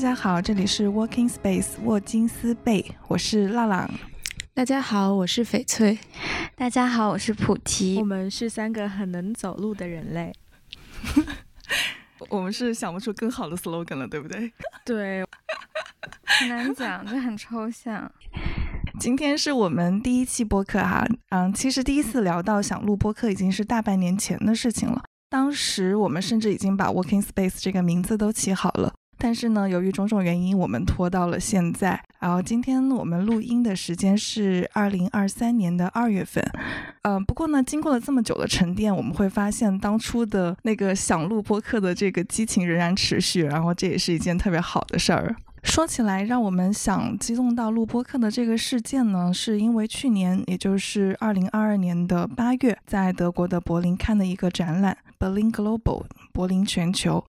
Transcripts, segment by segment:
大家好，这里是 Walking Space 沃金斯贝，我是浪浪。大家好，我是翡翠。大家好，我是菩提。我们是三个很能走路的人类。我们是想不出更好的 slogan 了，对不对？对，很难讲，这很抽象。今天是我们第一期播客哈，嗯，其实第一次聊到想录播客已经是大半年前的事情了。当时我们甚至已经把 Walking Space 这个名字都起好了。但是呢，由于种种原因，我们拖到了现在。然后今天我们录音的时间是二零二三年的二月份。嗯，不过呢，经过了这么久的沉淀，我们会发现当初的那个想录播客的这个激情仍然持续。然后这也是一件特别好的事儿。说起来，让我们想激动到录播客的这个事件呢，是因为去年，也就是二零二二年的八月，在德国的柏林看的一个展览，Berlin Global，柏林全球。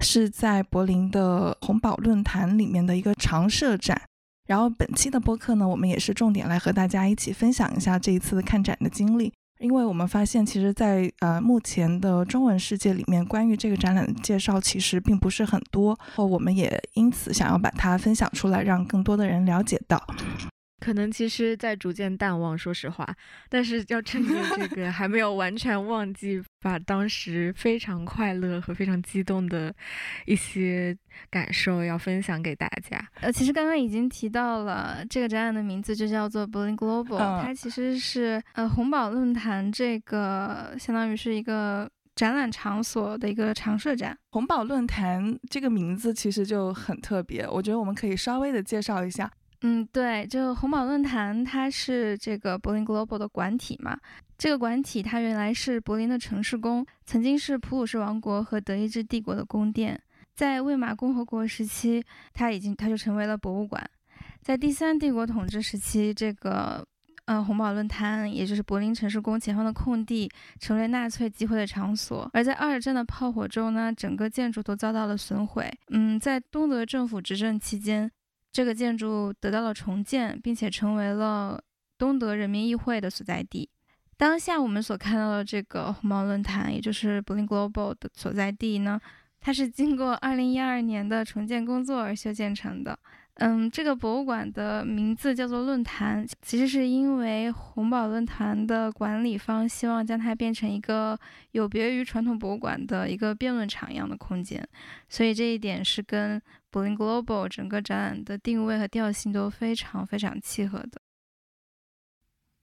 是在柏林的红宝论坛里面的一个常设展，然后本期的播客呢，我们也是重点来和大家一起分享一下这一次看展的经历，因为我们发现，其实，在呃目前的中文世界里面，关于这个展览的介绍其实并不是很多，我们也因此想要把它分享出来，让更多的人了解到。可能其实在逐渐淡忘，说实话，但是要趁着这 个还没有完全忘记，把当时非常快乐和非常激动的一些感受要分享给大家。呃，其实刚刚已经提到了，这个展览的名字就叫做 Berlin Global，它其实是呃红宝论坛这个相当于是一个展览场所的一个常设展。红宝论坛这个名字其实就很特别，我觉得我们可以稍微的介绍一下。嗯，对，就红宝论坛，它是这个柏林 Global 的管体嘛。这个管体它原来是柏林的城市宫，曾经是普鲁士王国和德意志帝国的宫殿。在魏玛共和国时期，它已经它就成为了博物馆。在第三帝国统治时期，这个呃红宝论坛，也就是柏林城市宫前方的空地，成为纳粹集会的场所。而在二战的炮火中呢，整个建筑都遭到了损毁。嗯，在东德政府执政期间。这个建筑得到了重建，并且成为了东德人民议会的所在地。当下我们所看到的这个红毛论坛，也就是 Berlin Global 的所在地呢，它是经过2012年的重建工作而修建成的。嗯，这个博物馆的名字叫做论坛，其实是因为红宝论坛的管理方希望将它变成一个有别于传统博物馆的一个辩论场一样的空间，所以这一点是跟 Berlin Global 整个展览的定位和调性都非常非常契合的。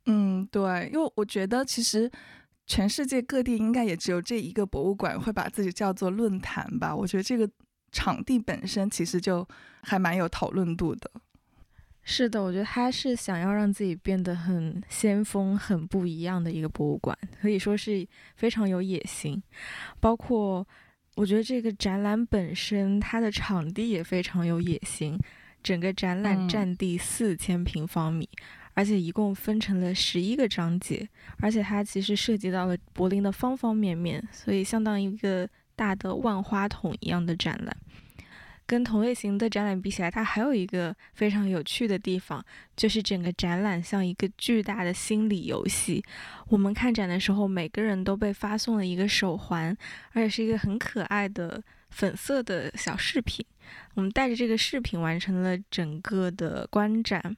嗯，对，因为我觉得其实全世界各地应该也只有这一个博物馆会把自己叫做论坛吧，我觉得这个。场地本身其实就还蛮有讨论度的。是的，我觉得他是想要让自己变得很先锋、很不一样的一个博物馆，可以说是非常有野心。包括我觉得这个展览本身，它的场地也非常有野心。整个展览占地四千平方米，而且一共分成了十一个章节，而且它其实涉及到了柏林的方方面面，所以相当于一个大的万花筒一样的展览。跟同类型的展览比起来，它还有一个非常有趣的地方，就是整个展览像一个巨大的心理游戏。我们看展的时候，每个人都被发送了一个手环，而且是一个很可爱的粉色的小饰品。我们带着这个饰品完成了整个的观展。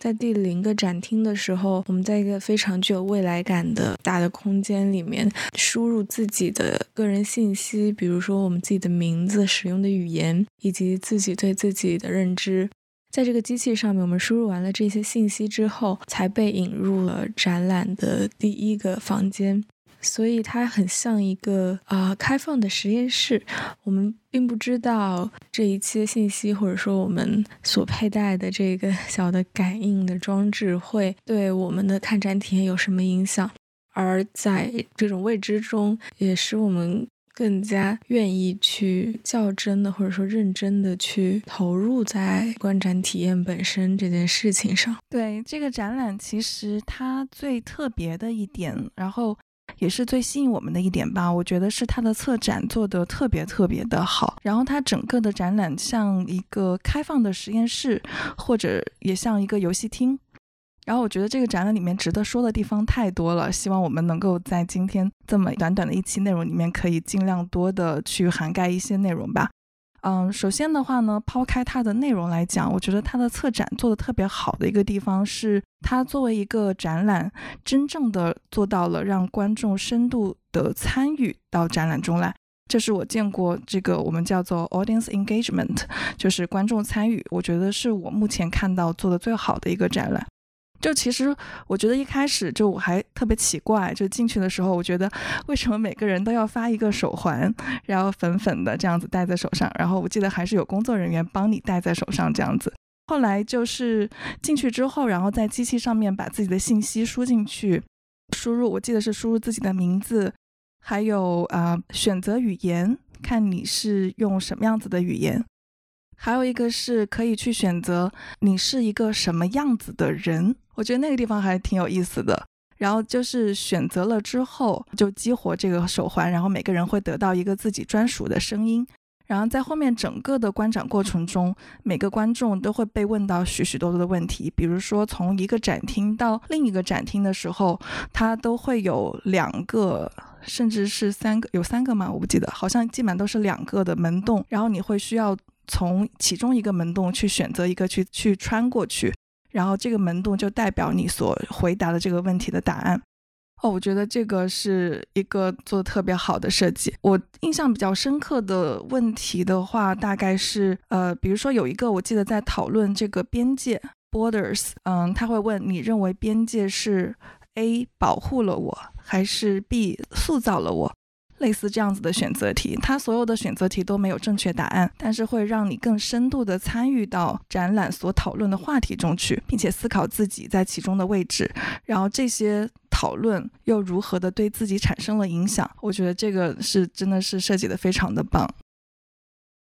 在第零个展厅的时候，我们在一个非常具有未来感的大的空间里面输入自己的个人信息，比如说我们自己的名字、使用的语言以及自己对自己的认知。在这个机器上面，我们输入完了这些信息之后，才被引入了展览的第一个房间。所以它很像一个啊开放的实验室，我们并不知道这一切信息或者说我们所佩戴的这个小的感应的装置会对我们的看展体验有什么影响，而在这种未知中，也使我们更加愿意去较真的或者说认真的去投入在观展体验本身这件事情上。对这个展览，其实它最特别的一点，然后。也是最吸引我们的一点吧，我觉得是它的策展做得特别特别的好，然后它整个的展览像一个开放的实验室，或者也像一个游戏厅。然后我觉得这个展览里面值得说的地方太多了，希望我们能够在今天这么短短的一期内容里面，可以尽量多的去涵盖一些内容吧。嗯，首先的话呢，抛开它的内容来讲，我觉得它的策展做的特别好的一个地方是，它作为一个展览，真正的做到了让观众深度的参与到展览中来。这是我见过这个我们叫做 audience engagement，就是观众参与，我觉得是我目前看到做的最好的一个展览。就其实，我觉得一开始就我还特别奇怪，就进去的时候，我觉得为什么每个人都要发一个手环，然后粉粉的这样子戴在手上，然后我记得还是有工作人员帮你戴在手上这样子。后来就是进去之后，然后在机器上面把自己的信息输进去，输入我记得是输入自己的名字，还有啊选择语言，看你是用什么样子的语言。还有一个是可以去选择你是一个什么样子的人，我觉得那个地方还挺有意思的。然后就是选择了之后就激活这个手环，然后每个人会得到一个自己专属的声音。然后在后面整个的观展过程中，每个观众都会被问到许许多多的问题，比如说从一个展厅到另一个展厅的时候，它都会有两个，甚至是三个，有三个吗？我不记得，好像基本上都是两个的门洞，然后你会需要。从其中一个门洞去选择一个去去穿过去，然后这个门洞就代表你所回答的这个问题的答案。哦，我觉得这个是一个做的特别好的设计。我印象比较深刻的问题的话，大概是呃，比如说有一个我记得在讨论这个边界 borders，嗯，他会问你认为边界是 A 保护了我，还是 B 塑造了我？类似这样子的选择题，它所有的选择题都没有正确答案，但是会让你更深度的参与到展览所讨论的话题中去，并且思考自己在其中的位置，然后这些讨论又如何的对自己产生了影响。我觉得这个是真的是设计的非常的棒。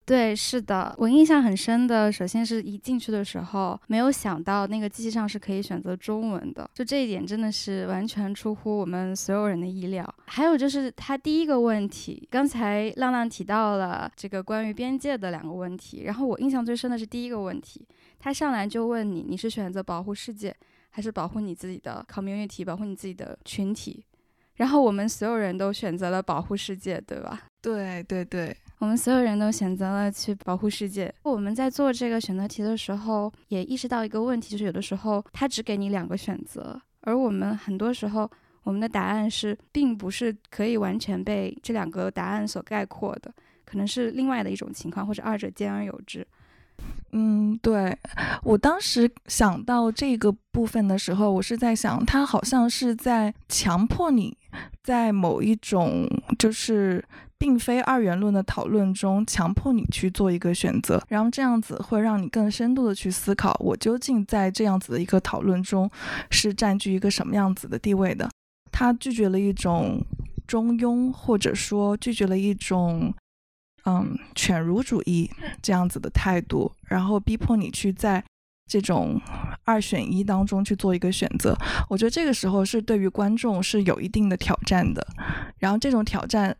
对，是的，我印象很深的，首先是一进去的时候，没有想到那个机器上是可以选择中文的，就这一点真的是完全出乎我们所有人的意料。还有就是他第一个问题，刚才浪浪提到了这个关于边界的两个问题，然后我印象最深的是第一个问题，他上来就问你，你是选择保护世界，还是保护你自己的 community，保护你自己的群体？然后我们所有人都选择了保护世界，对吧？对对对。我们所有人都选择了去保护世界。我们在做这个选择题的时候，也意识到一个问题，就是有的时候它只给你两个选择，而我们很多时候我们的答案是并不是可以完全被这两个答案所概括的，可能是另外的一种情况，或者二者兼而有之。嗯，对我当时想到这个部分的时候，我是在想，它好像是在强迫你在某一种就是。并非二元论的讨论中强迫你去做一个选择，然后这样子会让你更深度的去思考，我究竟在这样子的一个讨论中是占据一个什么样子的地位的。他拒绝了一种中庸，或者说拒绝了一种嗯犬儒主义这样子的态度，然后逼迫你去在这种二选一当中去做一个选择。我觉得这个时候是对于观众是有一定的挑战的，然后这种挑战。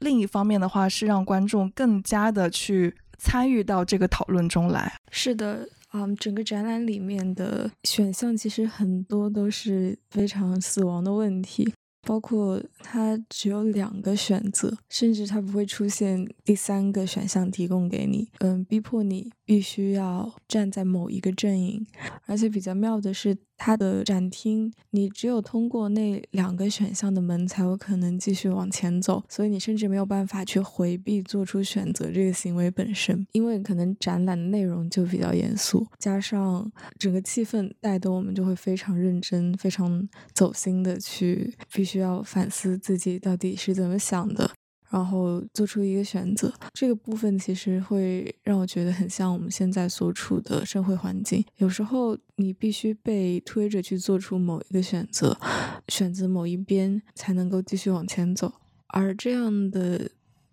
另一方面的话，是让观众更加的去参与到这个讨论中来。是的，嗯，整个展览里面的选项其实很多都是非常死亡的问题。包括它只有两个选择，甚至它不会出现第三个选项提供给你，嗯，逼迫你必须要站在某一个阵营。而且比较妙的是，它的展厅你只有通过那两个选项的门才有可能继续往前走，所以你甚至没有办法去回避做出选择这个行为本身，因为可能展览的内容就比较严肃，加上整个气氛带动，我们就会非常认真、非常走心的去必须。要反思自己到底是怎么想的，然后做出一个选择。这个部分其实会让我觉得很像我们现在所处的社会环境。有时候你必须被推着去做出某一个选择，选择某一边才能够继续往前走。而这样的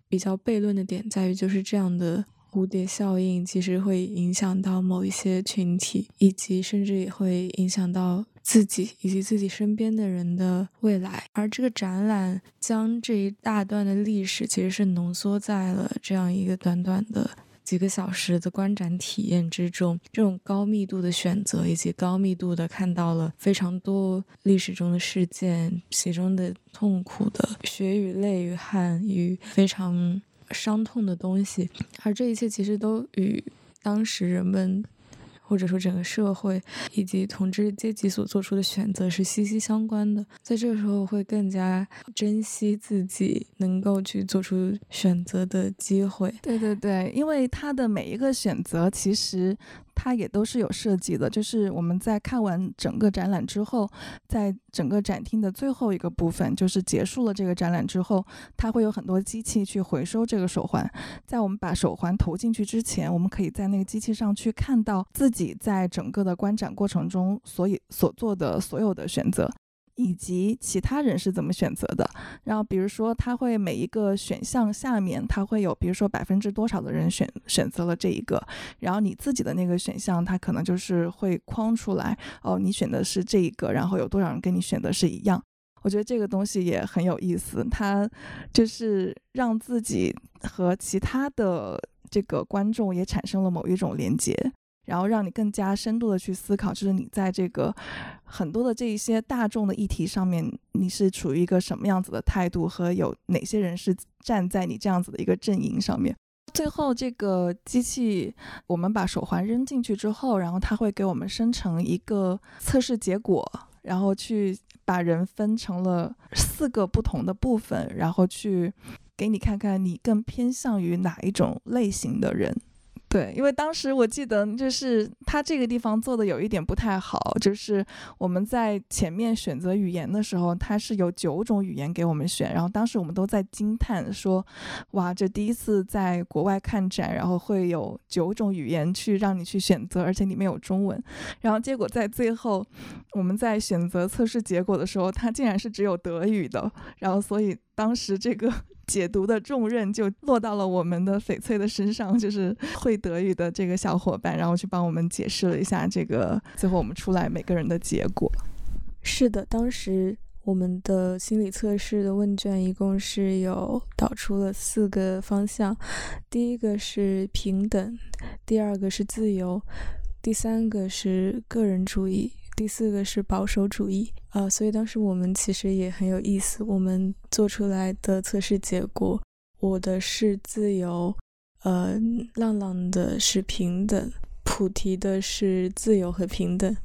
比较悖论的点在于，就是这样的蝴蝶效应其实会影响到某一些群体，以及甚至也会影响到。自己以及自己身边的人的未来，而这个展览将这一大段的历史其实是浓缩在了这样一个短短的几个小时的观展体验之中。这种高密度的选择，以及高密度的看到了非常多历史中的事件，其中的痛苦的血与泪与汗与非常伤痛的东西，而这一切其实都与当时人们。或者说，整个社会以及统治阶级所做出的选择是息息相关的。在这个时候，会更加珍惜自己能够去做出选择的机会。对对对，因为他的每一个选择，其实。它也都是有设计的，就是我们在看完整个展览之后，在整个展厅的最后一个部分，就是结束了这个展览之后，它会有很多机器去回收这个手环。在我们把手环投进去之前，我们可以在那个机器上去看到自己在整个的观展过程中所以所做的所有的选择。以及其他人是怎么选择的？然后比如说，他会每一个选项下面，他会有比如说百分之多少的人选选择了这一个，然后你自己的那个选项，他可能就是会框出来哦，你选的是这一个，然后有多少人跟你选的是一样。我觉得这个东西也很有意思，它就是让自己和其他的这个观众也产生了某一种连接。然后让你更加深度的去思考，就是你在这个很多的这一些大众的议题上面，你是处于一个什么样子的态度，和有哪些人是站在你这样子的一个阵营上面。最后，这个机器我们把手环扔进去之后，然后它会给我们生成一个测试结果，然后去把人分成了四个不同的部分，然后去给你看看你更偏向于哪一种类型的人。对，因为当时我记得，就是他这个地方做的有一点不太好，就是我们在前面选择语言的时候，它是有九种语言给我们选，然后当时我们都在惊叹说，哇，这第一次在国外看展，然后会有九种语言去让你去选择，而且里面有中文，然后结果在最后我们在选择测试结果的时候，它竟然是只有德语的，然后所以当时这个。解读的重任就落到了我们的翡翠的身上，就是会德语的这个小伙伴，然后去帮我们解释了一下这个，最后我们出来每个人的结果。是的，当时我们的心理测试的问卷一共是有导出了四个方向，第一个是平等，第二个是自由，第三个是个人主义。第四个是保守主义，呃，所以当时我们其实也很有意思。我们做出来的测试结果，我的是自由，呃，浪浪的是平等，普提的是自由和平等。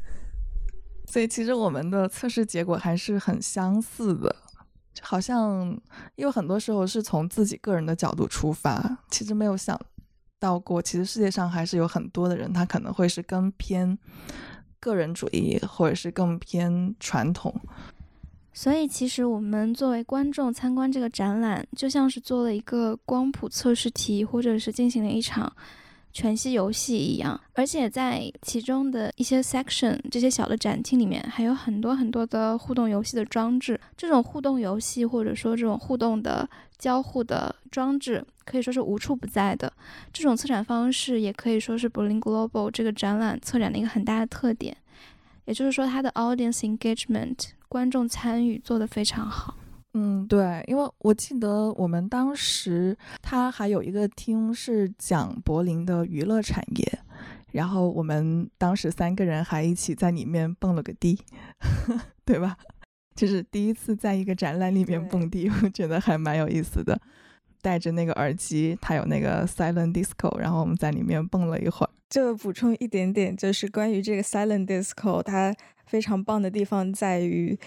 所以其实我们的测试结果还是很相似的，好像因为很多时候是从自己个人的角度出发，其实没有想到过，其实世界上还是有很多的人，他可能会是更偏。个人主义，或者是更偏传统，所以其实我们作为观众参观这个展览，就像是做了一个光谱测试题，或者是进行了一场全息游戏一样。而且在其中的一些 section，这些小的展厅里面，还有很多很多的互动游戏的装置。这种互动游戏，或者说这种互动的交互的装置。可以说是无处不在的，这种策展方式也可以说是 Berlin Global 这个展览策展的一个很大的特点。也就是说，它的 audience engagement 观众参与做得非常好。嗯，对，因为我记得我们当时他还有一个厅是讲柏林的娱乐产业，然后我们当时三个人还一起在里面蹦了个迪，对吧？就是第一次在一个展览里面蹦迪，我觉得还蛮有意思的。戴着那个耳机，它有那个 silent disco，然后我们在里面蹦了一会儿。就补充一点点，就是关于这个 silent disco，它非常棒的地方在于，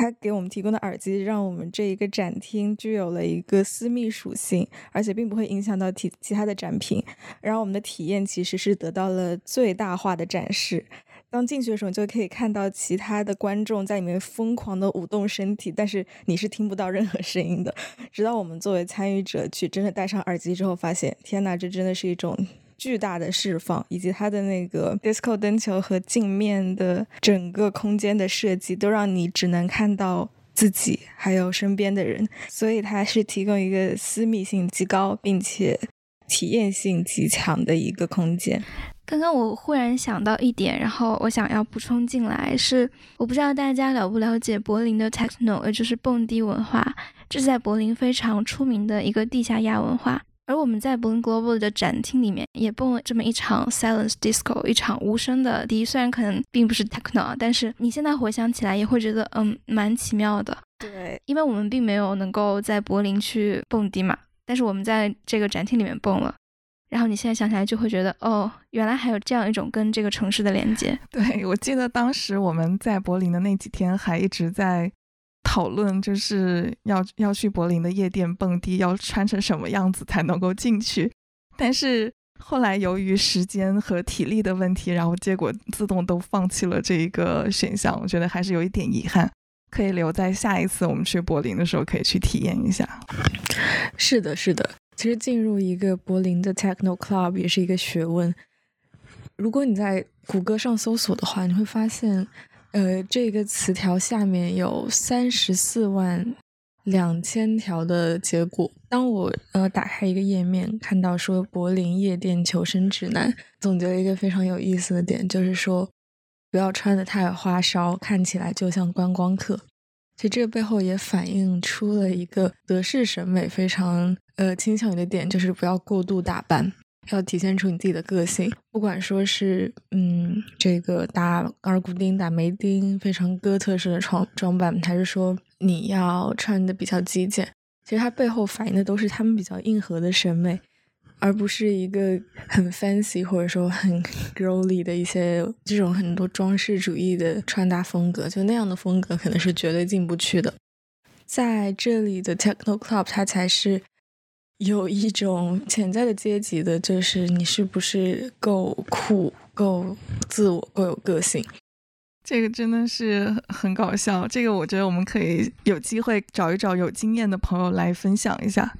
它给我们提供的耳机让我们这一个展厅具有了一个私密属性，而且并不会影响到其其他的展品，然后我们的体验其实是得到了最大化的展示。当进去的时候，就可以看到其他的观众在里面疯狂的舞动身体，但是你是听不到任何声音的。直到我们作为参与者去真的戴上耳机之后，发现天哪，这真的是一种巨大的释放，以及它的那个 disco 灯球和镜面的整个空间的设计，都让你只能看到自己还有身边的人，所以它是提供一个私密性极高并且体验性极强的一个空间。刚刚我忽然想到一点，然后我想要补充进来，是我不知道大家了不了解柏林的 techno，也就是蹦迪文化，这是在柏林非常出名的一个地下亚文化。而我们在柏林 Global 的展厅里面也蹦了这么一场 silence disco，一场无声的迪，虽然可能并不是 techno，但是你现在回想起来也会觉得嗯蛮奇妙的。对，因为我们并没有能够在柏林去蹦迪嘛。但是我们在这个展厅里面蹦了。然后你现在想起来就会觉得，哦，原来还有这样一种跟这个城市的连接。对，我记得当时我们在柏林的那几天还一直在讨论，就是要要去柏林的夜店蹦迪，要穿成什么样子才能够进去。但是后来由于时间和体力的问题，然后结果自动都放弃了这一个选项。我觉得还是有一点遗憾，可以留在下一次我们去柏林的时候可以去体验一下。是的，是的。其实进入一个柏林的 techno club 也是一个学问。如果你在谷歌上搜索的话，你会发现，呃，这个词条下面有三十四万两千条的结果。当我呃打开一个页面，看到说柏林夜店求生指南，总结了一个非常有意思的点，就是说不要穿的太花哨，看起来就像观光客。其实这个背后也反映出了一个德式审美非常呃倾向于的点，就是不要过度打扮，要体现出你自己的个性。不管说是嗯这个打耳骨钉、打眉钉，非常哥特式的装装扮，还是说你要穿的比较极简，其实它背后反映的都是他们比较硬核的审美。而不是一个很 fancy 或者说很 girly 的一些这种很多装饰主义的穿搭风格，就那样的风格可能是绝对进不去的。在这里的 techno club，它才是有一种潜在的阶级的，就是你是不是够酷、够自我、够有个性。这个真的是很搞笑。这个我觉得我们可以有机会找一找有经验的朋友来分享一下。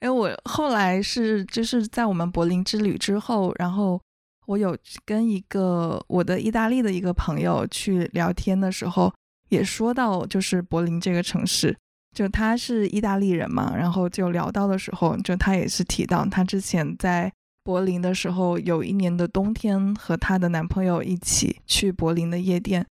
哎我后来是就是在我们柏林之旅之后，然后我有跟一个我的意大利的一个朋友去聊天的时候，也说到就是柏林这个城市，就他是意大利人嘛，然后就聊到的时候，就他也是提到他之前在柏林的时候，有一年的冬天和他的男朋友一起去柏林的夜店。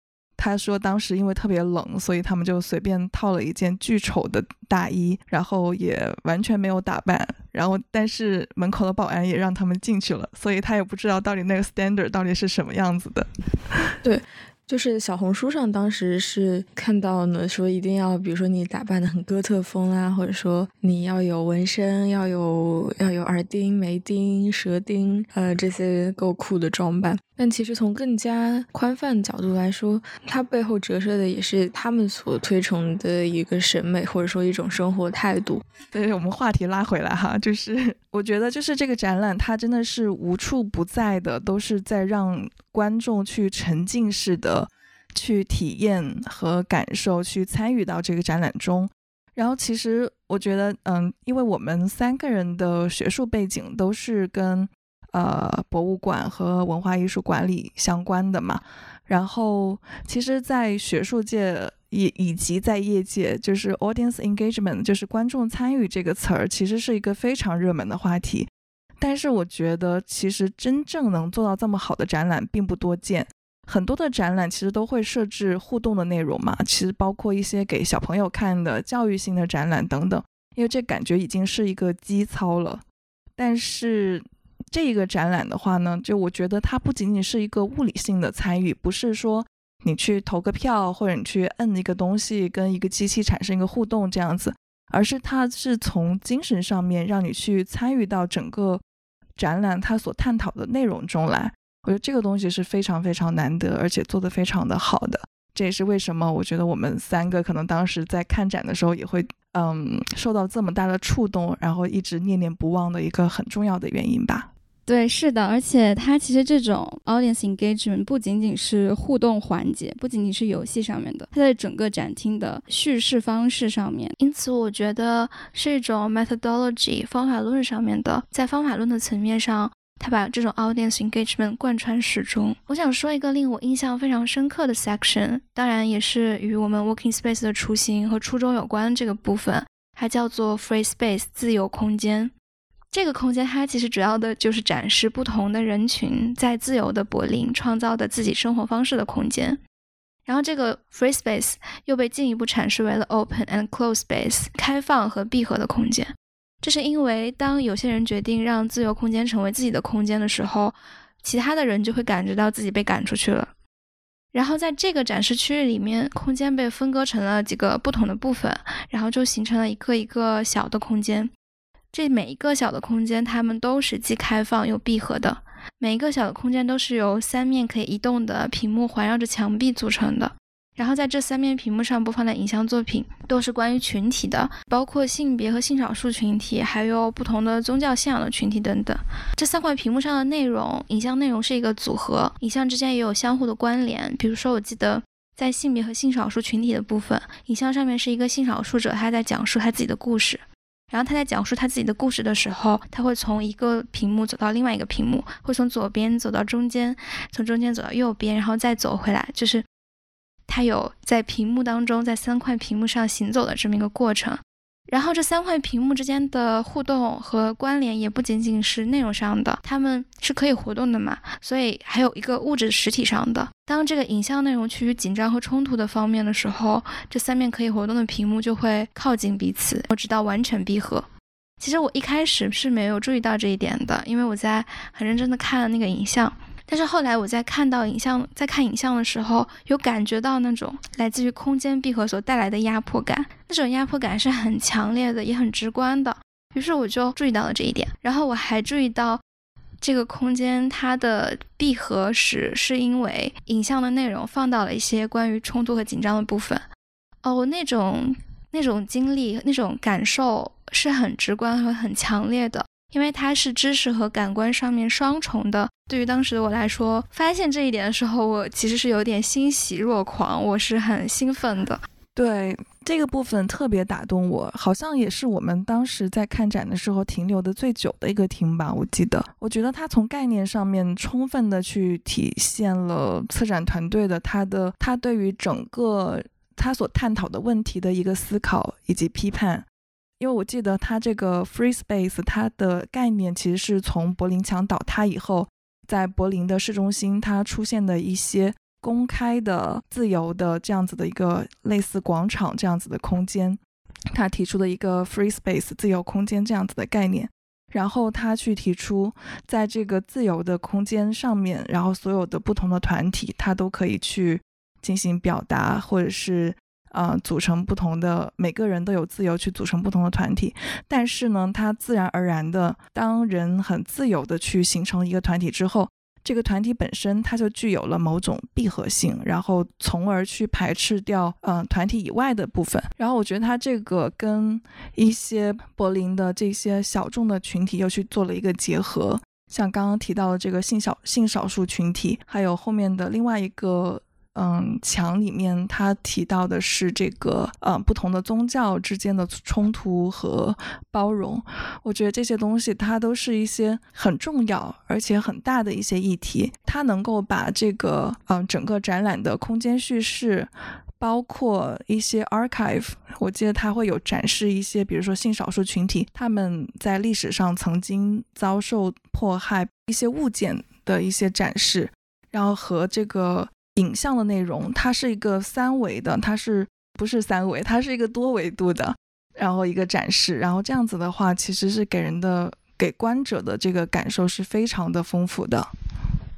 他说，当时因为特别冷，所以他们就随便套了一件巨丑的大衣，然后也完全没有打扮，然后但是门口的保安也让他们进去了，所以他也不知道到底那个 standard 到底是什么样子的。对。就是小红书上当时是看到呢，说一定要，比如说你打扮的很哥特风啊，或者说你要有纹身，要有要有耳钉、眉钉、舌钉，呃，这些够酷的装扮。但其实从更加宽泛角度来说，它背后折射的也是他们所推崇的一个审美，或者说一种生活态度。对我们话题拉回来哈，就是我觉得就是这个展览，它真的是无处不在的，都是在让观众去沉浸式的去体验和感受，去参与到这个展览中。然后其实我觉得，嗯，因为我们三个人的学术背景都是跟呃博物馆和文化艺术管理相关的嘛，然后其实，在学术界。以以及在业界，就是 audience engagement，就是观众参与这个词儿，其实是一个非常热门的话题。但是我觉得，其实真正能做到这么好的展览并不多见。很多的展览其实都会设置互动的内容嘛，其实包括一些给小朋友看的教育性的展览等等，因为这感觉已经是一个基操了。但是这一个展览的话呢，就我觉得它不仅仅是一个物理性的参与，不是说。你去投个票，或者你去摁一个东西，跟一个机器产生一个互动，这样子，而是它是从精神上面让你去参与到整个展览它所探讨的内容中来。我觉得这个东西是非常非常难得，而且做得非常的好的。这也是为什么我觉得我们三个可能当时在看展的时候也会，嗯，受到这么大的触动，然后一直念念不忘的一个很重要的原因吧。对，是的，而且它其实这种 audience engagement 不仅仅是互动环节，不仅仅是游戏上面的，它在整个展厅的叙事方式上面，因此我觉得是一种 methodology 方法论上面的，在方法论的层面上，它把这种 audience engagement 贯穿始终。我想说一个令我印象非常深刻的 section，当然也是与我们 working space 的雏形和初衷有关这个部分，它叫做 free space 自由空间。这个空间它其实主要的就是展示不同的人群在自由的柏林创造的自己生活方式的空间。然后这个 free space 又被进一步阐释为了 open and close space 开放和闭合的空间。这是因为当有些人决定让自由空间成为自己的空间的时候，其他的人就会感觉到自己被赶出去了。然后在这个展示区域里面，空间被分割成了几个不同的部分，然后就形成了一个一个小的空间。这每一个小的空间，它们都是既开放又闭合的。每一个小的空间都是由三面可以移动的屏幕环绕着墙壁组成的。然后在这三面屏幕上播放的影像作品都是关于群体的，包括性别和性少数群体，还有不同的宗教信仰的群体等等。这三块屏幕上的内容，影像内容是一个组合，影像之间也有相互的关联。比如说，我记得在性别和性少数群体的部分，影像上面是一个性少数者，他在讲述他自己的故事。然后他在讲述他自己的故事的时候，他会从一个屏幕走到另外一个屏幕，会从左边走到中间，从中间走到右边，然后再走回来，就是它有在屏幕当中，在三块屏幕上行走的这么一个过程。然后这三块屏幕之间的互动和关联也不仅仅是内容上的，它们是可以活动的嘛，所以还有一个物质实体上的。当这个影像内容趋于紧张和冲突的方面的时候，这三面可以活动的屏幕就会靠近彼此，直到完全闭合。其实我一开始是没有注意到这一点的，因为我在很认真的看那个影像。但是后来我在看到影像，在看影像的时候，有感觉到那种来自于空间闭合所带来的压迫感，那种压迫感是很强烈的，也很直观的。于是我就注意到了这一点，然后我还注意到这个空间它的闭合时是因为影像的内容放到了一些关于冲突和紧张的部分。哦，那种那种经历、那种感受是很直观和很强烈的。因为它是知识和感官上面双重的，对于当时的我来说，发现这一点的时候，我其实是有点欣喜若狂，我是很兴奋的。对这个部分特别打动我，好像也是我们当时在看展的时候停留的最久的一个厅吧。我记得，我觉得它从概念上面充分的去体现了策展团队的他的他对于整个他所探讨的问题的一个思考以及批判。因为我记得它这个 free space，它的概念其实是从柏林墙倒塌以后，在柏林的市中心它出现的一些公开的、自由的这样子的一个类似广场这样子的空间，他提出的一个 free space 自由空间这样子的概念，然后他去提出，在这个自由的空间上面，然后所有的不同的团体，他都可以去进行表达，或者是。呃，组成不同的，每个人都有自由去组成不同的团体，但是呢，它自然而然的，当人很自由的去形成一个团体之后，这个团体本身它就具有了某种闭合性，然后从而去排斥掉嗯团体以外的部分。然后我觉得它这个跟一些柏林的这些小众的群体又去做了一个结合，像刚刚提到的这个性少性少数群体，还有后面的另外一个。嗯，墙里面他提到的是这个，呃，不同的宗教之间的冲突和包容。我觉得这些东西它都是一些很重要而且很大的一些议题。它能够把这个，嗯，整个展览的空间叙事，包括一些 archive，我记得它会有展示一些，比如说性少数群体他们在历史上曾经遭受迫害一些物件的一些展示，然后和这个。影像的内容，它是一个三维的，它是不是三维？它是一个多维度的，然后一个展示，然后这样子的话，其实是给人的、给观者的这个感受是非常的丰富的。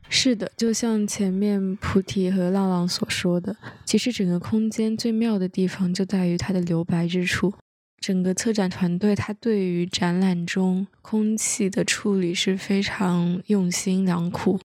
是的，就像前面菩提和浪浪所说的，其实整个空间最妙的地方就在于它的留白之处。整个策展团队，他对于展览中空气的处理是非常用心良苦。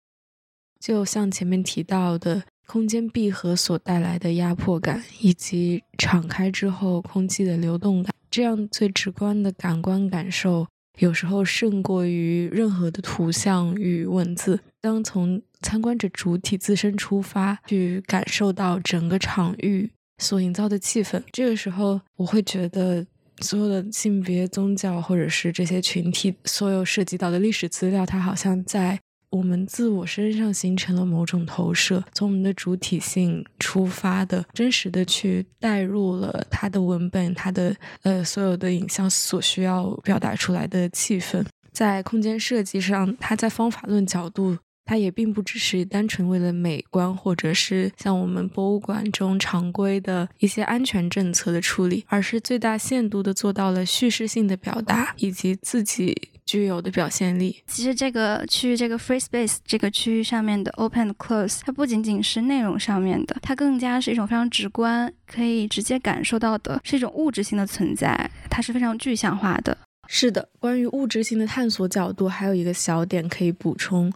就像前面提到的。空间闭合所带来的压迫感，以及敞开之后空气的流动感，这样最直观的感官感受，有时候胜过于任何的图像与文字。当从参观者主体自身出发，去感受到整个场域所营造的气氛，这个时候，我会觉得所有的性别、宗教，或者是这些群体所有涉及到的历史资料，它好像在。我们自我身上形成了某种投射，从我们的主体性出发的，真实的去带入了它的文本，它的呃所有的影像所需要表达出来的气氛，在空间设计上，它在方法论角度，它也并不只是单纯为了美观，或者是像我们博物馆中常规的一些安全政策的处理，而是最大限度的做到了叙事性的表达以及自己。具有的表现力。其实这个区域，这个 free space 这个区域上面的 open close，它不仅仅是内容上面的，它更加是一种非常直观，可以直接感受到的，是一种物质性的存在，它是非常具象化的。是的，关于物质性的探索角度，还有一个小点可以补充，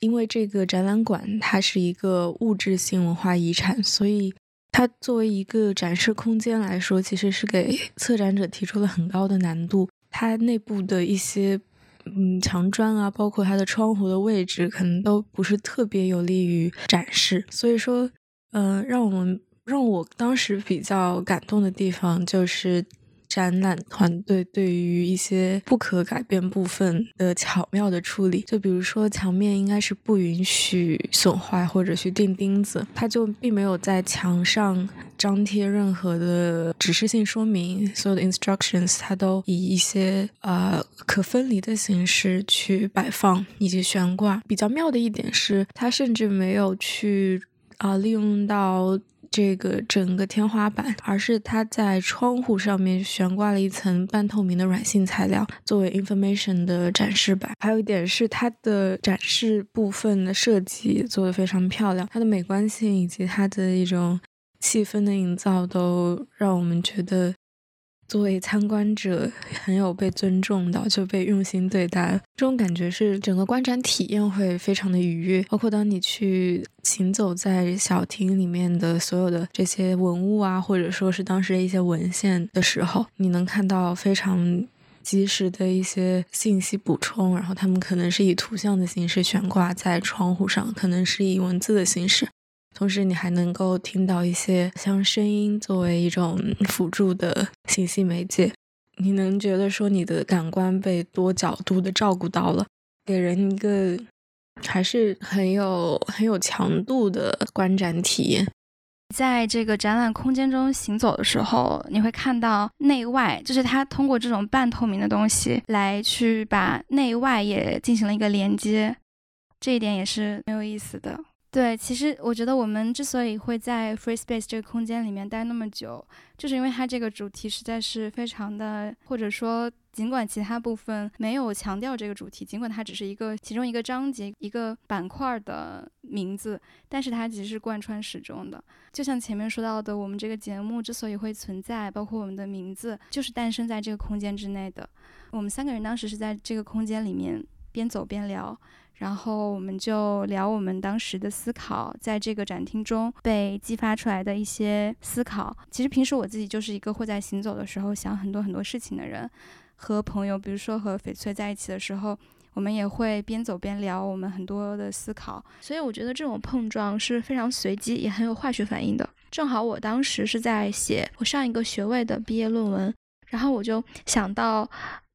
因为这个展览馆它是一个物质性文化遗产，所以它作为一个展示空间来说，其实是给 策展者提出了很高的难度。它内部的一些嗯墙砖啊，包括它的窗户的位置，可能都不是特别有利于展示。所以说，嗯，让我们让我当时比较感动的地方就是。展览团队对于一些不可改变部分的巧妙的处理，就比如说墙面应该是不允许损坏或者去钉钉子，它就并没有在墙上张贴任何的指示性说明，所有的 instructions 它都以一些呃可分离的形式去摆放以及悬挂。比较妙的一点是，它甚至没有去啊利用到。这个整个天花板，而是它在窗户上面悬挂了一层半透明的软性材料，作为 information 的展示板。还有一点是它的展示部分的设计做得非常漂亮，它的美观性以及它的一种气氛的营造，都让我们觉得。作为参观者，很有被尊重到，就被用心对待，这种感觉是整个观展体验会非常的愉悦。包括当你去行走在小厅里面的所有的这些文物啊，或者说是当时的一些文献的时候，你能看到非常及时的一些信息补充，然后他们可能是以图像的形式悬挂在窗户上，可能是以文字的形式。同时，你还能够听到一些像声音作为一种辅助的信息媒介，你能觉得说你的感官被多角度的照顾到了，给人一个还是很有很有强度的观展体验。在这个展览空间中行走的时候，你会看到内外，就是它通过这种半透明的东西来去把内外也进行了一个连接，这一点也是很有意思的。对，其实我觉得我们之所以会在 Free Space 这个空间里面待那么久，就是因为它这个主题实在是非常的，或者说尽管其他部分没有强调这个主题，尽管它只是一个其中一个章节、一个板块的名字，但是它其实是贯穿始终的。就像前面说到的，我们这个节目之所以会存在，包括我们的名字，就是诞生在这个空间之内的。我们三个人当时是在这个空间里面边走边聊。然后我们就聊我们当时的思考，在这个展厅中被激发出来的一些思考。其实平时我自己就是一个会在行走的时候想很多很多事情的人。和朋友，比如说和翡翠在一起的时候，我们也会边走边聊我们很多的思考。所以我觉得这种碰撞是非常随机，也很有化学反应的。正好我当时是在写我上一个学位的毕业论文。然后我就想到，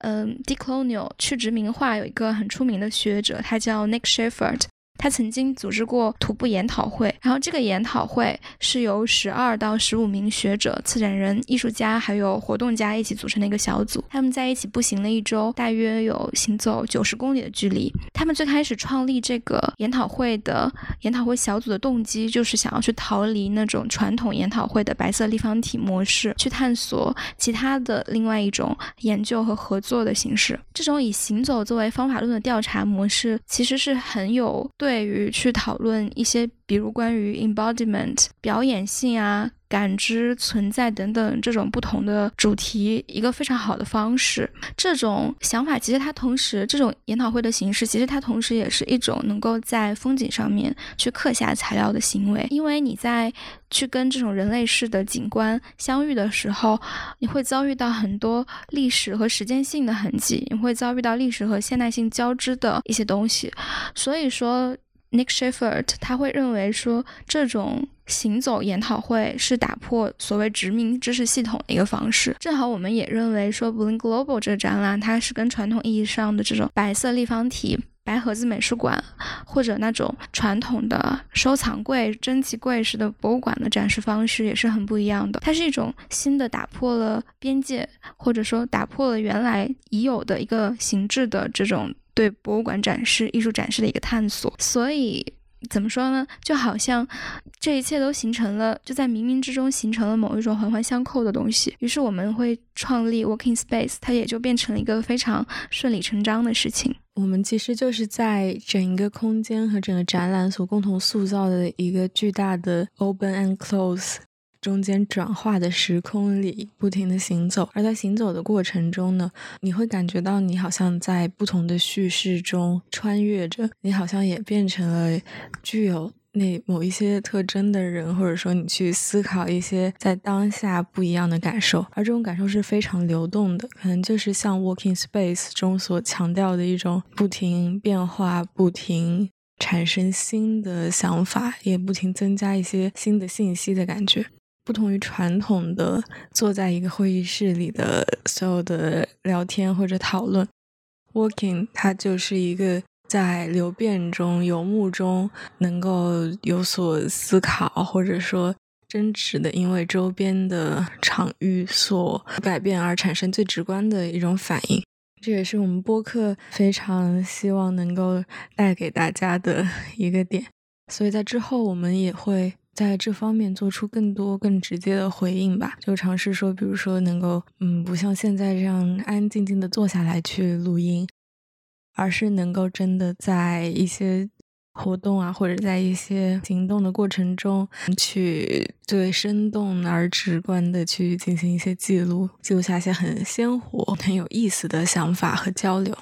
嗯，decolonial 去殖民化有一个很出名的学者，他叫 Nick Shefford。他曾经组织过徒步研讨会，然后这个研讨会是由十二到十五名学者、策展人、艺术家还有活动家一起组成的一个小组。他们在一起步行了一周，大约有行走九十公里的距离。他们最开始创立这个研讨会的研讨会小组的动机，就是想要去逃离那种传统研讨会的白色立方体模式，去探索其他的另外一种研究和合作的形式。这种以行走作为方法论的调查模式，其实是很有对。对于去讨论一些，比如关于 embodiment 表演性啊。感知存在等等这种不同的主题，一个非常好的方式。这种想法其实它同时，这种研讨会的形式其实它同时也是一种能够在风景上面去刻下材料的行为。因为你在去跟这种人类式的景观相遇的时候，你会遭遇到很多历史和时间性的痕迹，你会遭遇到历史和现代性交织的一些东西。所以说。Nick Shefford 他会认为说，这种行走研讨会是打破所谓殖民知识系统的一个方式。正好我们也认为说，Blink Global 这个展览，它是跟传统意义上的这种白色立方体、白盒子美术馆，或者那种传统的收藏柜、珍奇柜式的博物馆的展示方式也是很不一样的。它是一种新的打破了边界，或者说打破了原来已有的一个形制的这种。对博物馆展示、艺术展示的一个探索，所以怎么说呢？就好像这一切都形成了，就在冥冥之中形成了某一种环环相扣的东西。于是我们会创立 Working Space，它也就变成了一个非常顺理成章的事情。我们其实就是在整一个空间和整个展览所共同塑造的一个巨大的 Open and Close。中间转化的时空里不停的行走，而在行走的过程中呢，你会感觉到你好像在不同的叙事中穿越着，你好像也变成了具有。那某一些特征的人，或者说你去思考一些在当下不一样的感受，而这种感受是非常流动的，可能就是像 Walking Space 中所强调的一种不停变化、不停产生新的想法，也不停增加一些新的信息的感觉。不同于传统的坐在一个会议室里的所有的聊天或者讨论，Walking 它就是一个。在流变中、游牧中，能够有所思考，或者说真实的因为周边的场域所改变而产生最直观的一种反应，这也是我们播客非常希望能够带给大家的一个点。所以在之后，我们也会在这方面做出更多、更直接的回应吧，就尝试说，比如说能够，嗯，不像现在这样安安静静的坐下来去录音。而是能够真的在一些活动啊，或者在一些行动的过程中，去最生动而直观的去进行一些记录，记录下一些很鲜活、很有意思的想法和交流。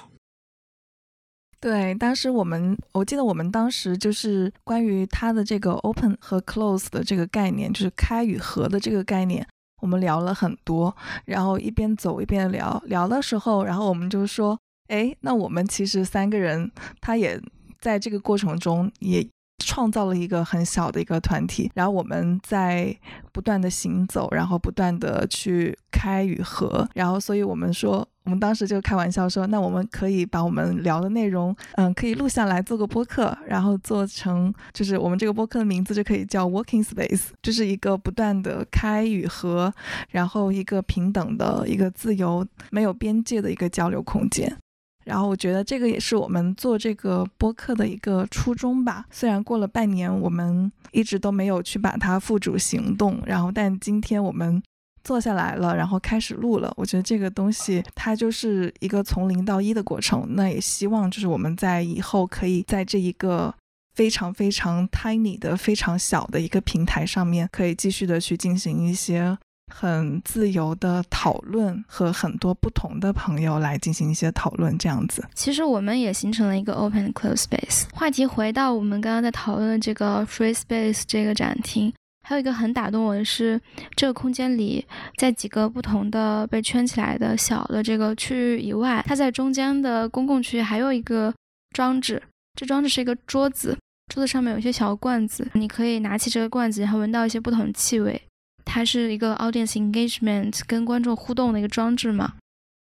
对，当时我们，我记得我们当时就是关于它的这个 open 和 close 的这个概念，就是开与合的这个概念，我们聊了很多，然后一边走一边聊，聊的时候，然后我们就说。哎，那我们其实三个人，他也在这个过程中也创造了一个很小的一个团体，然后我们在不断的行走，然后不断的去开与合，然后所以我们说，我们当时就开玩笑说，那我们可以把我们聊的内容，嗯，可以录下来做个播客，然后做成就是我们这个播客的名字就可以叫 Working Space，就是一个不断的开与合，然后一个平等的一个自由没有边界的一个交流空间。然后我觉得这个也是我们做这个播客的一个初衷吧。虽然过了半年，我们一直都没有去把它付诸行动，然后但今天我们坐下来了，然后开始录了。我觉得这个东西它就是一个从零到一的过程。那也希望就是我们在以后可以在这一个非常非常 tiny 的非常小的一个平台上面，可以继续的去进行一些。很自由的讨论和很多不同的朋友来进行一些讨论，这样子。其实我们也形成了一个 open close space。话题回到我们刚刚在讨论的这个 free space 这个展厅，还有一个很打动我的是，这个空间里在几个不同的被圈起来的小的这个区域以外，它在中间的公共区域还有一个装置。这装置是一个桌子，桌子上面有一些小罐子，你可以拿起这个罐子，然后闻到一些不同的气味。它是一个 audience engagement 跟观众互动的一个装置嘛？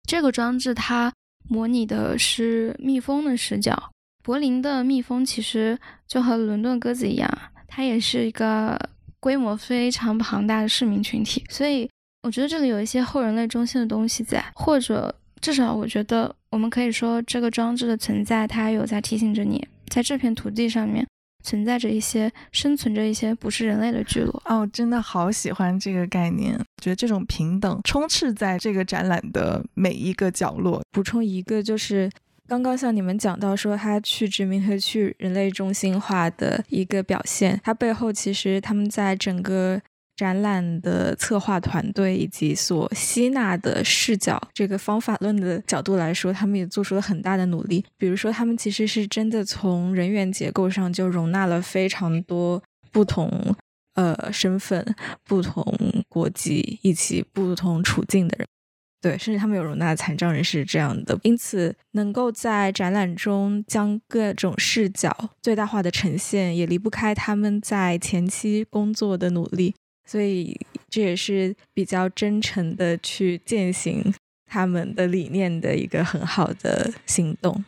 这个装置它模拟的是蜜蜂的视角。柏林的蜜蜂其实就和伦敦鸽子一样，它也是一个规模非常庞大的市民群体。所以我觉得这里有一些后人类中心的东西在，或者至少我觉得我们可以说这个装置的存在，它有在提醒着你，在这片土地上面。存在着一些生存着一些不是人类的聚落哦，真的好喜欢这个概念，觉得这种平等充斥在这个展览的每一个角落。补充一个，就是刚刚像你们讲到说，它去殖民和去人类中心化的一个表现，它背后其实他们在整个。展览的策划团队以及所吸纳的视角，这个方法论的角度来说，他们也做出了很大的努力。比如说，他们其实是真的从人员结构上就容纳了非常多不同呃身份、不同国籍以及不同处境的人。对，甚至他们有容纳残障人士这样的。因此，能够在展览中将各种视角最大化的呈现，也离不开他们在前期工作的努力。所以这也是比较真诚的去践行他们的理念的一个很好的行动。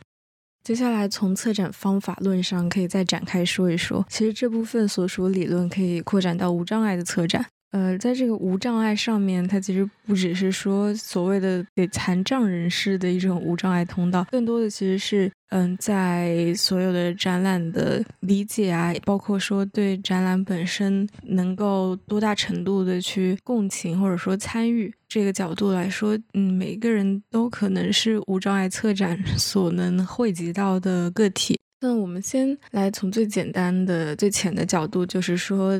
接下来从策展方法论上可以再展开说一说。其实这部分所属理论可以扩展到无障碍的策展。呃，在这个无障碍上面，它其实不只是说所谓的给残障人士的一种无障碍通道，更多的其实是，嗯，在所有的展览的理解啊，包括说对展览本身能够多大程度的去共情或者说参与这个角度来说，嗯，每个人都可能是无障碍策展所能汇集到的个体。那我们先来从最简单的、最浅的角度，就是说。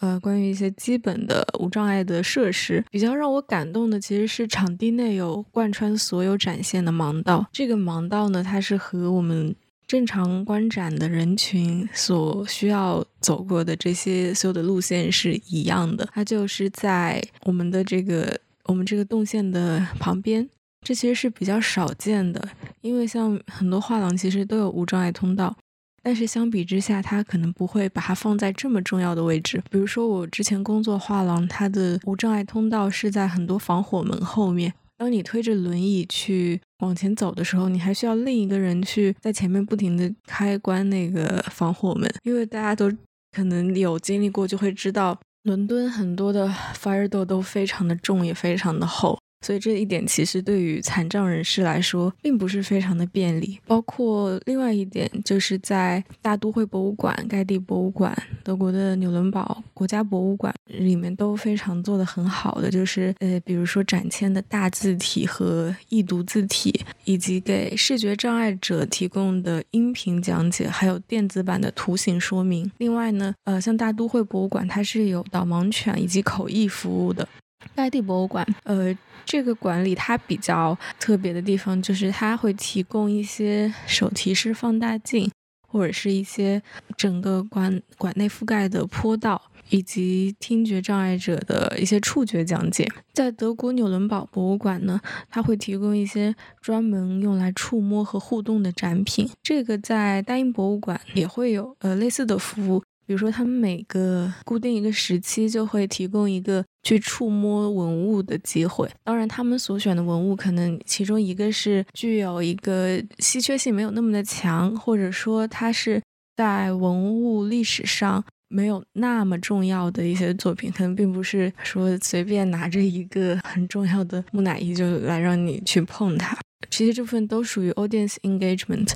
呃，关于一些基本的无障碍的设施。比较让我感动的其实是场地内有贯穿所有展现的盲道。这个盲道呢，它是和我们正常观展的人群所需要走过的这些所有的路线是一样的。它就是在我们的这个我们这个动线的旁边。这其实是比较少见的，因为像很多画廊其实都有无障碍通道，但是相比之下，它可能不会把它放在这么重要的位置。比如说我之前工作画廊，它的无障碍通道是在很多防火门后面。当你推着轮椅去往前走的时候，你还需要另一个人去在前面不停的开关那个防火门，因为大家都可能有经历过，就会知道伦敦很多的 fire door 都非常的重，也非常的厚。所以这一点其实对于残障人士来说，并不是非常的便利。包括另外一点，就是在大都会博物馆、盖蒂博物馆、德国的纽伦堡国家博物馆里面都非常做得很好的，就是呃，比如说展签的大字体和易读字体，以及给视觉障碍者提供的音频讲解，还有电子版的图形说明。另外呢，呃，像大都会博物馆，它是有导盲犬以及口译服务的。盖蒂博物馆，呃。这个馆里它比较特别的地方，就是它会提供一些手提式放大镜，或者是一些整个馆馆内覆盖的坡道，以及听觉障碍者的一些触觉讲解。在德国纽伦堡博物馆呢，它会提供一些专门用来触摸和互动的展品。这个在大英博物馆也会有呃类似的服务。比如说，他们每个固定一个时期就会提供一个去触摸文物的机会。当然，他们所选的文物可能其中一个是具有一个稀缺性没有那么的强，或者说它是在文物历史上没有那么重要的一些作品，可能并不是说随便拿着一个很重要的木乃伊就来让你去碰它。其实这部分都属于 audience engagement。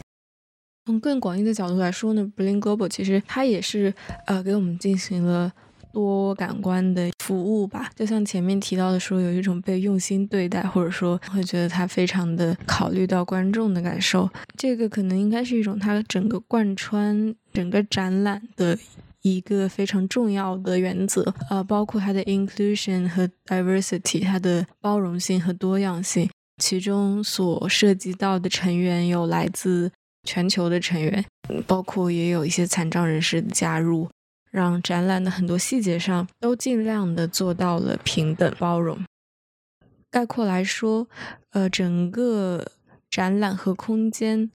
从更广义的角度来说呢，Bling Global 其实它也是呃给我们进行了多感官的服务吧。就像前面提到的说，有一种被用心对待，或者说会觉得它非常的考虑到观众的感受。这个可能应该是一种它整个贯穿整个展览的一个非常重要的原则呃，包括它的 inclusion 和 diversity，它的包容性和多样性，其中所涉及到的成员有来自。全球的成员，包括也有一些残障人士的加入，让展览的很多细节上都尽量的做到了平等包容。概括来说，呃，整个展览和空间，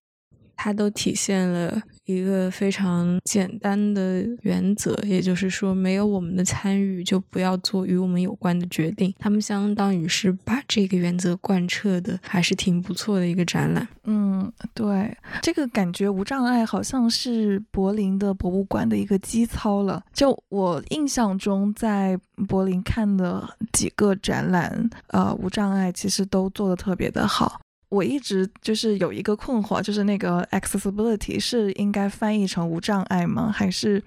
它都体现了。一个非常简单的原则，也就是说，没有我们的参与，就不要做与我们有关的决定。他们相当于是把这个原则贯彻的，还是挺不错的一个展览。嗯，对，这个感觉无障碍好像是柏林的博物馆的一个基操了。就我印象中，在柏林看的几个展览，呃，无障碍其实都做的特别的好。我一直就是有一个困惑，就是那个 accessibility 是应该翻译成无障碍吗？还是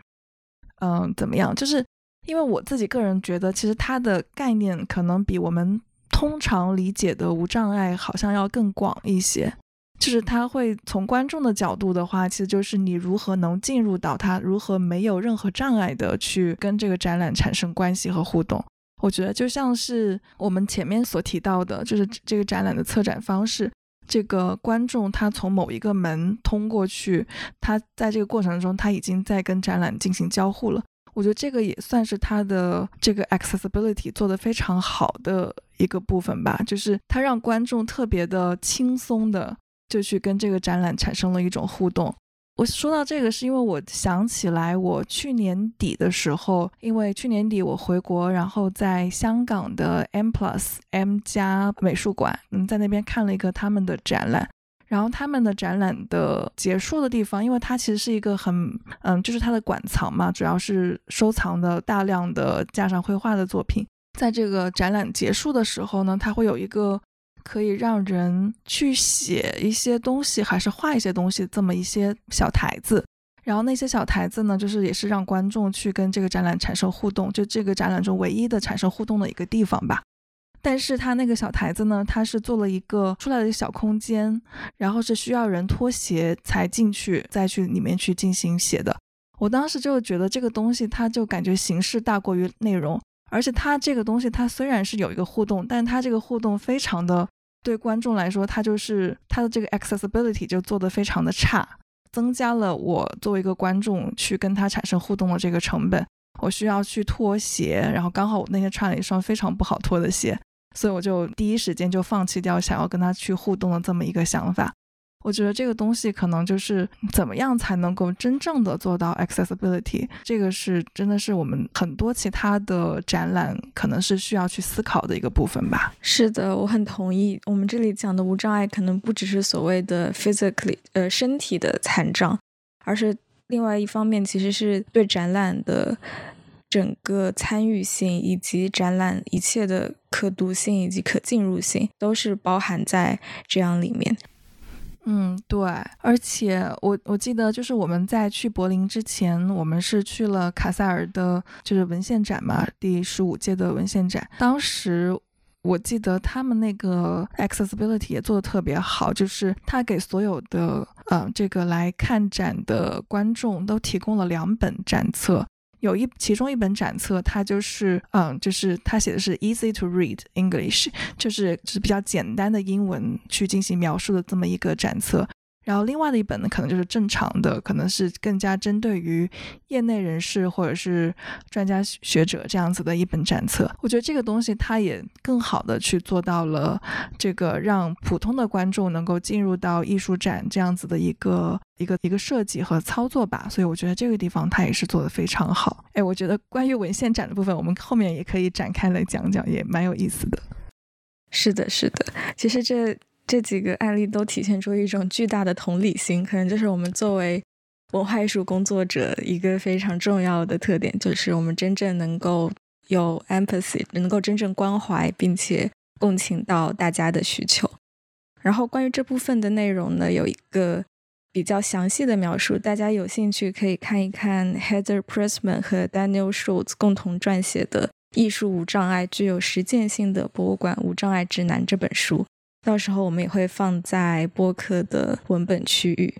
嗯怎么样？就是因为我自己个人觉得，其实它的概念可能比我们通常理解的无障碍好像要更广一些。就是它会从观众的角度的话，其实就是你如何能进入到它，如何没有任何障碍的去跟这个展览产生关系和互动。我觉得就像是我们前面所提到的，就是这个展览的策展方式，这个观众他从某一个门通过去，他在这个过程中他已经在跟展览进行交互了。我觉得这个也算是他的这个 accessibility 做得非常好的一个部分吧，就是他让观众特别的轻松的就去跟这个展览产生了一种互动。我说到这个，是因为我想起来，我去年底的时候，因为去年底我回国，然后在香港的 M Plus M 加美术馆，嗯，在那边看了一个他们的展览。然后他们的展览的结束的地方，因为它其实是一个很，嗯，就是它的馆藏嘛，主要是收藏的大量的架上绘画的作品。在这个展览结束的时候呢，它会有一个。可以让人去写一些东西，还是画一些东西，这么一些小台子。然后那些小台子呢，就是也是让观众去跟这个展览产生互动，就这个展览中唯一的产生互动的一个地方吧。但是它那个小台子呢，它是做了一个出来的一个小空间，然后是需要人脱鞋才进去，再去里面去进行写的。我当时就觉得这个东西，它就感觉形式大过于内容，而且它这个东西，它虽然是有一个互动，但它这个互动非常的对观众来说，它就是它的这个 accessibility 就做得非常的差，增加了我作为一个观众去跟它产生互动的这个成本。我需要去脱鞋，然后刚好我那天穿了一双非常不好脱的鞋，所以我就第一时间就放弃掉想要跟他去互动的这么一个想法。我觉得这个东西可能就是怎么样才能够真正的做到 accessibility，这个是真的是我们很多其他的展览可能是需要去思考的一个部分吧。是的，我很同意。我们这里讲的无障碍可能不只是所谓的 physically 呃身体的残障，而是。另外一方面，其实是对展览的整个参与性，以及展览一切的可读性以及可进入性，都是包含在这样里面。嗯，对。而且我我记得，就是我们在去柏林之前，我们是去了卡塞尔的，就是文献展嘛，第十五届的文献展。当时。我记得他们那个 accessibility 也做的特别好，就是他给所有的呃这个来看展的观众都提供了两本展册，有一其中一本展册，它就是嗯就是它写的是 easy to read English，就是是比较简单的英文去进行描述的这么一个展册。然后另外的一本呢，可能就是正常的，可能是更加针对于业内人士或者是专家学者这样子的一本展册。我觉得这个东西它也更好的去做到了这个让普通的观众能够进入到艺术展这样子的一个一个一个设计和操作吧。所以我觉得这个地方它也是做的非常好。哎，我觉得关于文献展的部分，我们后面也可以展开来讲讲，也蛮有意思的。是的，是的，其实这。这几个案例都体现出一种巨大的同理心，可能就是我们作为文化艺术工作者一个非常重要的特点，就是我们真正能够有 empathy，能够真正关怀并且共情到大家的需求。然后关于这部分的内容呢，有一个比较详细的描述，大家有兴趣可以看一看 Heather Pressman 和 Daniel Schultz 共同撰写的《艺术无障碍：具有实践性的博物馆无障碍指南》这本书。到时候我们也会放在播客的文本区域。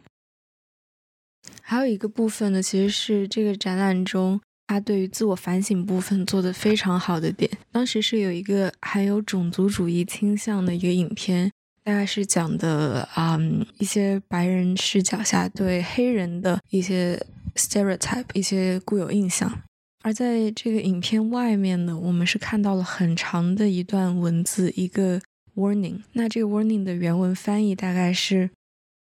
还有一个部分呢，其实是这个展览中，它对于自我反省部分做的非常好的点。当时是有一个含有种族主义倾向的一个影片，大概是讲的啊一些白人视角下对黑人的一些 stereotype，一些固有印象。而在这个影片外面呢，我们是看到了很长的一段文字，一个。Warning，那这个 Warning 的原文翻译大概是：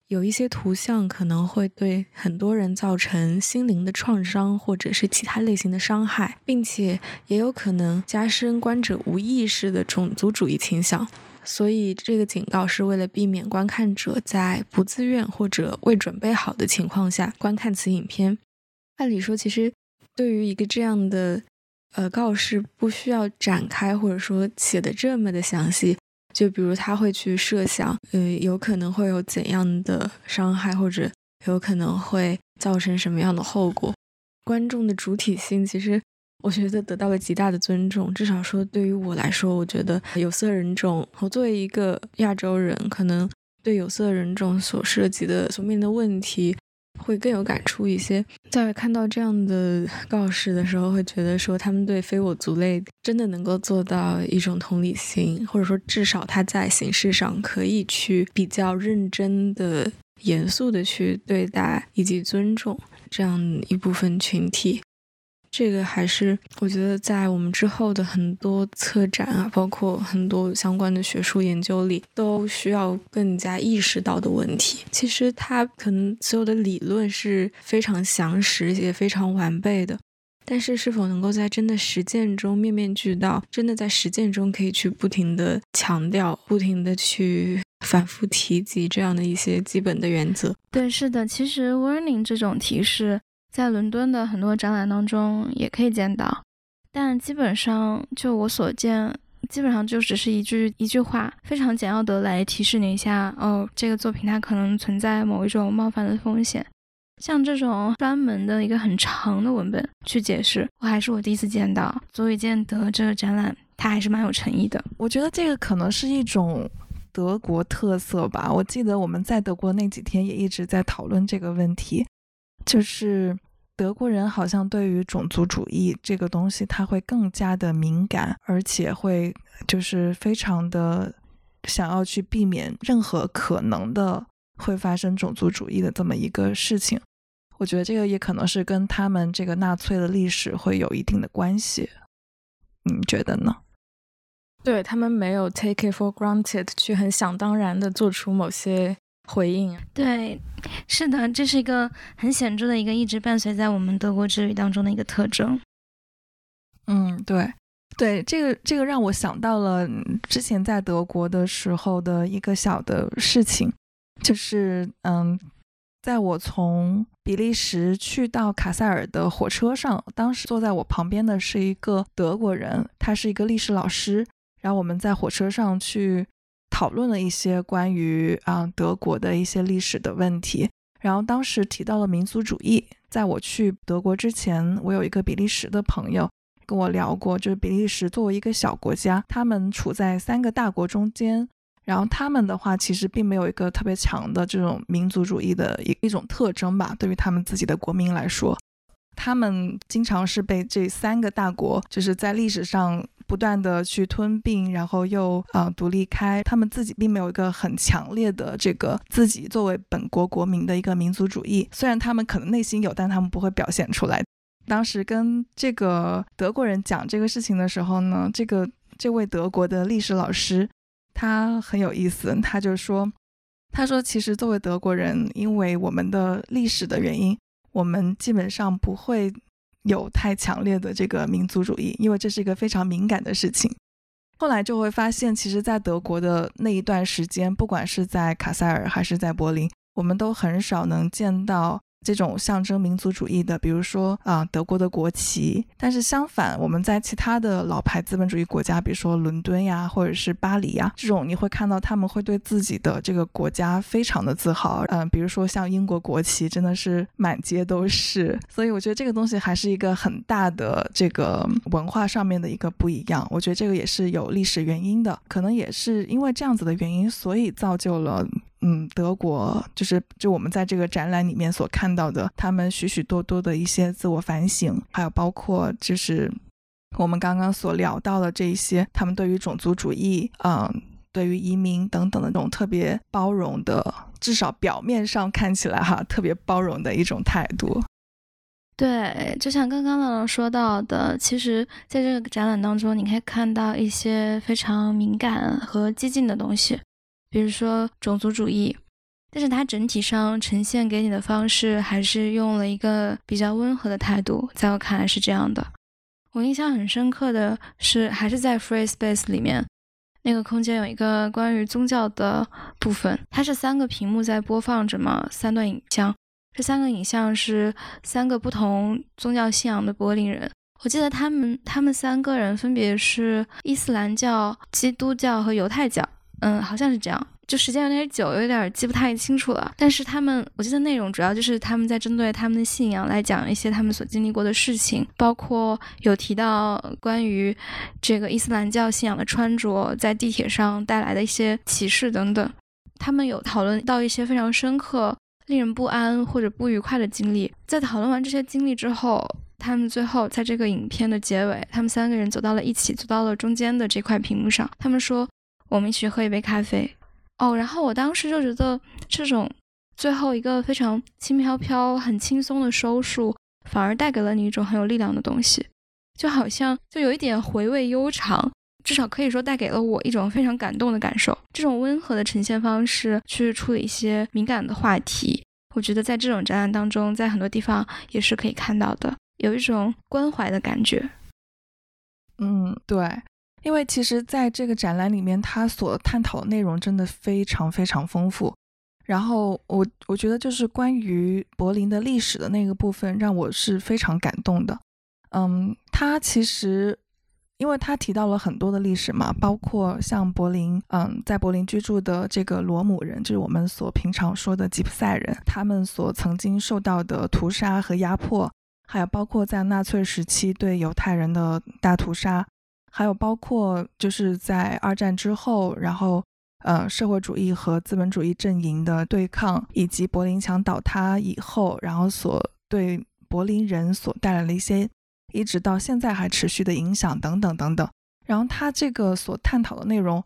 有一些图像可能会对很多人造成心灵的创伤，或者是其他类型的伤害，并且也有可能加深观者无意识的种族主义倾向。所以，这个警告是为了避免观看者在不自愿或者未准备好的情况下观看此影片。按理说，其实对于一个这样的呃告示，不需要展开，或者说写的这么的详细。就比如他会去设想，呃，有可能会有怎样的伤害，或者有可能会造成什么样的后果。观众的主体性，其实我觉得得到了极大的尊重。至少说，对于我来说，我觉得有色人种，我作为一个亚洲人，可能对有色人种所涉及的、所面临的问题。会更有感触一些。在看到这样的告示的时候，会觉得说他们对非我族类真的能够做到一种同理心，或者说至少他在形式上可以去比较认真的、严肃的去对待以及尊重这样一部分群体。这个还是我觉得在我们之后的很多策展啊，包括很多相关的学术研究里，都需要更加意识到的问题。其实它可能所有的理论是非常详实也非常完备的，但是是否能够在真的实践中面面俱到，真的在实践中可以去不停的强调、不停的去反复提及这样的一些基本的原则？对，是的，其实 warning 这种提示。在伦敦的很多展览当中也可以见到，但基本上就我所见，基本上就只是一句一句话，非常简要的来提示你一下，哦，这个作品它可能存在某一种冒犯的风险。像这种专门的一个很长的文本去解释，我还是我第一次见到。足以见得这个展览它还是蛮有诚意的。我觉得这个可能是一种德国特色吧。我记得我们在德国那几天也一直在讨论这个问题，就是。德国人好像对于种族主义这个东西，他会更加的敏感，而且会就是非常的想要去避免任何可能的会发生种族主义的这么一个事情。我觉得这个也可能是跟他们这个纳粹的历史会有一定的关系。你觉得呢？对他们没有 take it for granted，去很想当然的做出某些。回应对，是的，这是一个很显著的一个一直伴随在我们德国之旅当中的一个特征。嗯，对，对，这个这个让我想到了之前在德国的时候的一个小的事情，就是嗯，在我从比利时去到卡塞尔的火车上，当时坐在我旁边的是一个德国人，他是一个历史老师，然后我们在火车上去。讨论了一些关于啊德国的一些历史的问题，然后当时提到了民族主义。在我去德国之前，我有一个比利时的朋友跟我聊过，就是比利时作为一个小国家，他们处在三个大国中间，然后他们的话其实并没有一个特别强的这种民族主义的一一种特征吧。对于他们自己的国民来说，他们经常是被这三个大国就是在历史上。不断的去吞并，然后又啊独立开，他们自己并没有一个很强烈的这个自己作为本国国民的一个民族主义。虽然他们可能内心有，但他们不会表现出来。当时跟这个德国人讲这个事情的时候呢，这个这位德国的历史老师他很有意思，他就说，他说其实作为德国人，因为我们的历史的原因，我们基本上不会。有太强烈的这个民族主义，因为这是一个非常敏感的事情。后来就会发现，其实，在德国的那一段时间，不管是在卡塞尔还是在柏林，我们都很少能见到。这种象征民族主义的，比如说啊，德国的国旗。但是相反，我们在其他的老牌资本主义国家，比如说伦敦呀，或者是巴黎呀，这种你会看到他们会对自己的这个国家非常的自豪。嗯，比如说像英国国旗，真的是满街都是。所以我觉得这个东西还是一个很大的这个文化上面的一个不一样。我觉得这个也是有历史原因的，可能也是因为这样子的原因，所以造就了。嗯，德国就是就我们在这个展览里面所看到的，他们许许多多的一些自我反省，还有包括就是我们刚刚所聊到的这一些，他们对于种族主义，嗯，对于移民等等的这种特别包容的，至少表面上看起来哈，特别包容的一种态度。对，就像刚刚乐乐说到的，其实在这个展览当中，你可以看到一些非常敏感和激进的东西。比如说种族主义，但是它整体上呈现给你的方式还是用了一个比较温和的态度，在我看来是这样的。我印象很深刻的是，还是在 Free Space 里面那个空间有一个关于宗教的部分，它是三个屏幕在播放着嘛，三段影像。这三个影像是三个不同宗教信仰的柏林人，我记得他们他们三个人分别是伊斯兰教、基督教和犹太教。嗯，好像是这样，就时间有点久，有点记不太清楚了。但是他们，我记得内容主要就是他们在针对他们的信仰来讲一些他们所经历过的事情，包括有提到关于这个伊斯兰教信仰的穿着，在地铁上带来的一些歧视等等。他们有讨论到一些非常深刻、令人不安或者不愉快的经历。在讨论完这些经历之后，他们最后在这个影片的结尾，他们三个人走到了一起，走到了中间的这块屏幕上，他们说。我们一起喝一杯咖啡，哦，然后我当时就觉得这种最后一个非常轻飘飘、很轻松的收束，反而带给了你一种很有力量的东西，就好像就有一点回味悠长，至少可以说带给了我一种非常感动的感受。这种温和的呈现方式去处理一些敏感的话题，我觉得在这种展览当中，在很多地方也是可以看到的，有一种关怀的感觉。嗯，对。因为其实，在这个展览里面，他所探讨的内容真的非常非常丰富。然后我我觉得，就是关于柏林的历史的那个部分，让我是非常感动的。嗯，他其实，因为他提到了很多的历史嘛，包括像柏林，嗯，在柏林居住的这个罗姆人，就是我们所平常说的吉普赛人，他们所曾经受到的屠杀和压迫，还有包括在纳粹时期对犹太人的大屠杀。还有包括就是在二战之后，然后呃社会主义和资本主义阵营的对抗，以及柏林墙倒塌以后，然后所对柏林人所带来的一些，一直到现在还持续的影响等等等等。然后他这个所探讨的内容，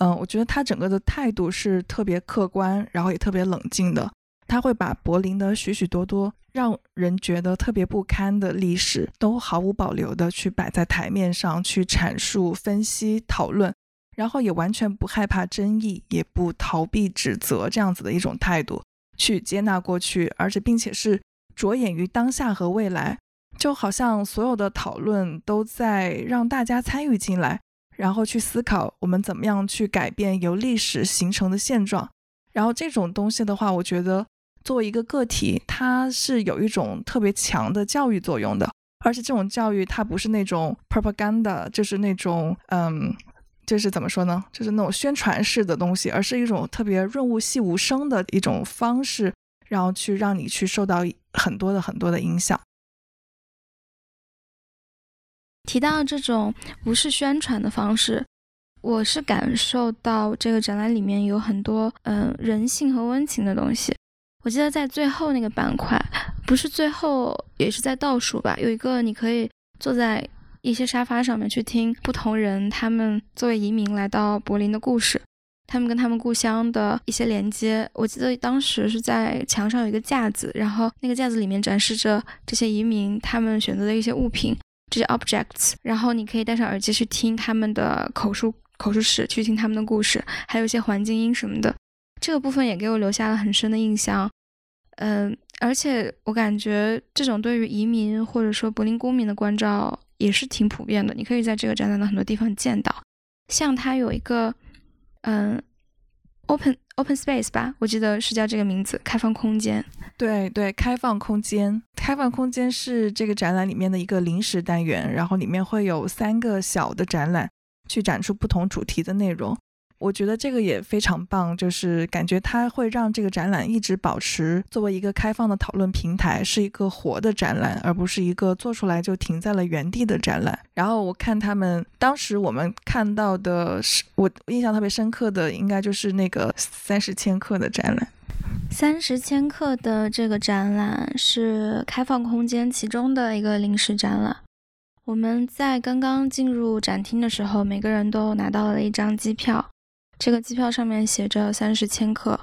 嗯，我觉得他整个的态度是特别客观，然后也特别冷静的。他会把柏林的许许多多让人觉得特别不堪的历史，都毫无保留的去摆在台面上去阐述、分析、讨论，然后也完全不害怕争议，也不逃避指责，这样子的一种态度去接纳过去，而且并且是着眼于当下和未来，就好像所有的讨论都在让大家参与进来，然后去思考我们怎么样去改变由历史形成的现状。然后这种东西的话，我觉得。作为一个个体，它是有一种特别强的教育作用的，而且这种教育它不是那种 propaganda，就是那种嗯，就是怎么说呢，就是那种宣传式的东西，而是一种特别润物细无声的一种方式，然后去让你去受到很多的很多的影响。提到这种不是宣传的方式，我是感受到这个展览里面有很多嗯人性和温情的东西。我记得在最后那个板块，不是最后，也是在倒数吧。有一个你可以坐在一些沙发上面去听不同人他们作为移民来到柏林的故事，他们跟他们故乡的一些连接。我记得当时是在墙上有一个架子，然后那个架子里面展示着这些移民他们选择的一些物品，这些 objects。然后你可以戴上耳机去听他们的口述口述史，去听他们的故事，还有一些环境音什么的。这个部分也给我留下了很深的印象，嗯，而且我感觉这种对于移民或者说柏林公民的关照也是挺普遍的。你可以在这个展览的很多地方见到，像它有一个嗯，open open space 吧，我记得是叫这个名字，开放空间。对对，开放空间，开放空间是这个展览里面的一个临时单元，然后里面会有三个小的展览，去展出不同主题的内容。我觉得这个也非常棒，就是感觉它会让这个展览一直保持作为一个开放的讨论平台，是一个活的展览，而不是一个做出来就停在了原地的展览。然后我看他们当时我们看到的是，我印象特别深刻的，应该就是那个三十千克的展览。三十千克的这个展览是开放空间其中的一个临时展览。我们在刚刚进入展厅的时候，每个人都拿到了一张机票。这个机票上面写着三十千克，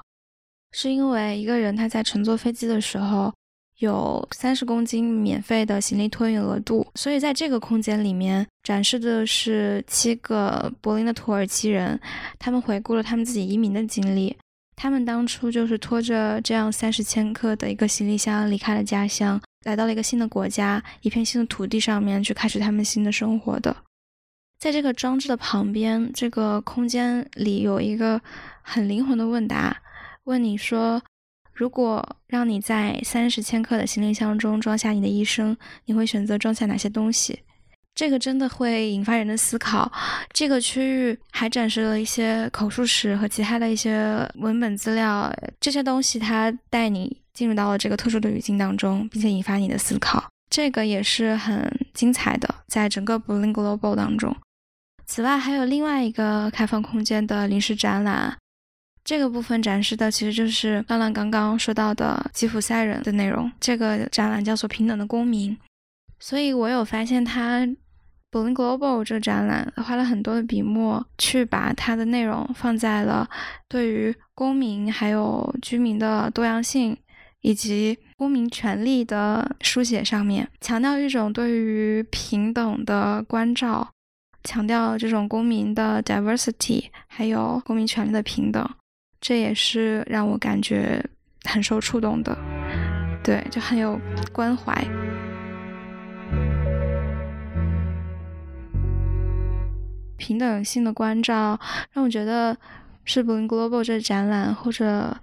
是因为一个人他在乘坐飞机的时候有三十公斤免费的行李托运额度，所以在这个空间里面展示的是七个柏林的土耳其人，他们回顾了他们自己移民的经历，他们当初就是拖着这样三十千克的一个行李箱离开了家乡，来到了一个新的国家，一片新的土地上面去开始他们新的生活的。在这个装置的旁边，这个空间里有一个很灵魂的问答，问你说：如果让你在三十千克的行李箱中装下你的一生，你会选择装下哪些东西？这个真的会引发人的思考。这个区域还展示了一些口述史和其他的一些文本资料，这些东西它带你进入到了这个特殊的语境当中，并且引发你的思考。这个也是很精彩的，在整个 Berlin Global 当中。此外，还有另外一个开放空间的临时展览，这个部分展示的其实就是刚刚刚刚说到的吉普赛人的内容。这个展览叫做“平等的公民”，所以我有发现，它 Berlin Global 这个展览花了很多的笔墨，去把它的内容放在了对于公民还有居民的多样性以及公民权利的书写上面，强调一种对于平等的关照。强调这种公民的 diversity，还有公民权利的平等，这也是让我感觉很受触动的。对，就很有关怀。平等性的关照让我觉得是柏林 Global 这展览，或者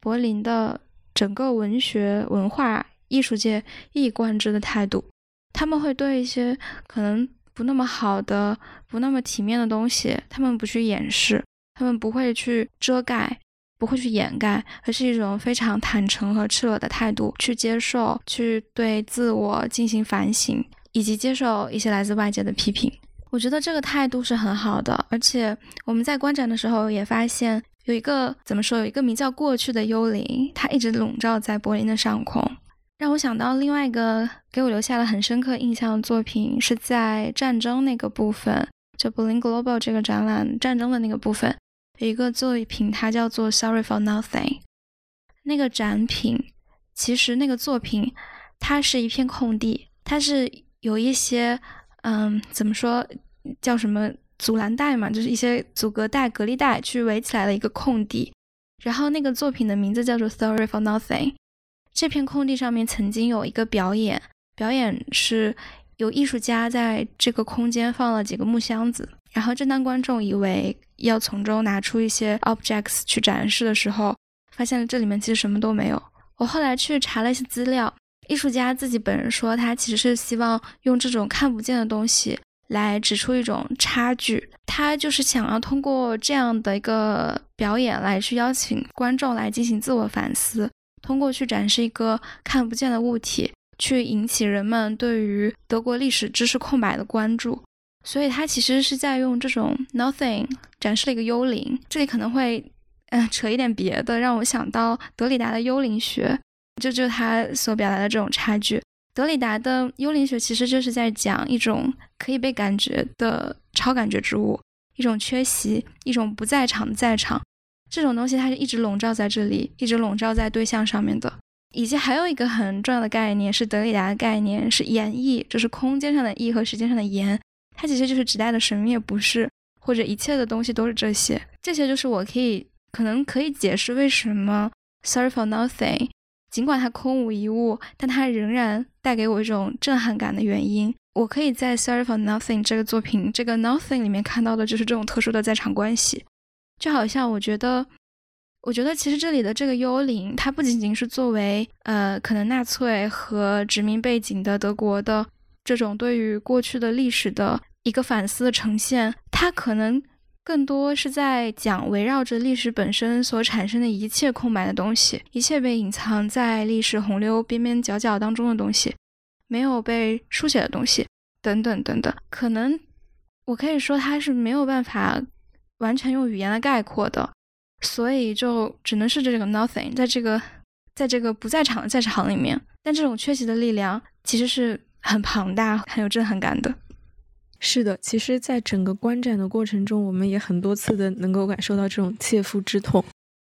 柏林的整个文学、文化艺术界一以贯之的态度。他们会对一些可能。不那么好的、不那么体面的东西，他们不去掩饰，他们不会去遮盖，不会去掩盖，而是一种非常坦诚和赤裸的态度去接受，去对自我进行反省，以及接受一些来自外界的批评。我觉得这个态度是很好的，而且我们在观展的时候也发现，有一个怎么说，有一个名叫过去的幽灵，它一直笼罩在柏林的上空。让我想到另外一个给我留下了很深刻印象的作品，是在战争那个部分，就 Berlin Global 这个展览战争的那个部分，有一个作品，它叫做 Sorry for Nothing。那个展品其实那个作品，它是一片空地，它是有一些嗯，怎么说叫什么阻拦带嘛，就是一些阻隔带、隔离带去围起来的一个空地。然后那个作品的名字叫做 Sorry for Nothing。这片空地上面曾经有一个表演，表演是有艺术家在这个空间放了几个木箱子，然后正当观众以为要从中拿出一些 objects 去展示的时候，发现了这里面其实什么都没有。我后来去查了一些资料，艺术家自己本人说，他其实是希望用这种看不见的东西来指出一种差距，他就是想要通过这样的一个表演来去邀请观众来进行自我反思。通过去展示一个看不见的物体，去引起人们对于德国历史知识空白的关注，所以他其实是在用这种 nothing 展示了一个幽灵。这里可能会嗯扯一点别的，让我想到德里达的幽灵学，就就他所表达的这种差距。德里达的幽灵学其实就是在讲一种可以被感觉的超感觉之物，一种缺席，一种不在场的在场。这种东西它是一直笼罩在这里，一直笼罩在对象上面的。以及还有一个很重要的概念是德里达的概念，是演绎，就是空间上的意和时间上的言。它其实就是指代的什么也不是，或者一切的东西都是这些。这些就是我可以可能可以解释为什么 Sorry for Nothing，尽管它空无一物，但它仍然带给我一种震撼感的原因。我可以在 Sorry for Nothing 这个作品这个 Nothing 里面看到的就是这种特殊的在场关系。就好像我觉得，我觉得其实这里的这个幽灵，它不仅仅是作为呃可能纳粹和殖民背景的德国的这种对于过去的历史的一个反思的呈现，它可能更多是在讲围绕着历史本身所产生的一切空白的东西，一切被隐藏在历史洪流边边角角当中的东西，没有被书写的东西，等等等等。可能我可以说，它是没有办法。完全用语言来概括的，所以就只能是这个 nothing，在这个在这个不在场的在场里面，但这种缺席的力量其实是很庞大、很有震撼感的。是的，其实，在整个观展的过程中，我们也很多次的能够感受到这种切肤之痛，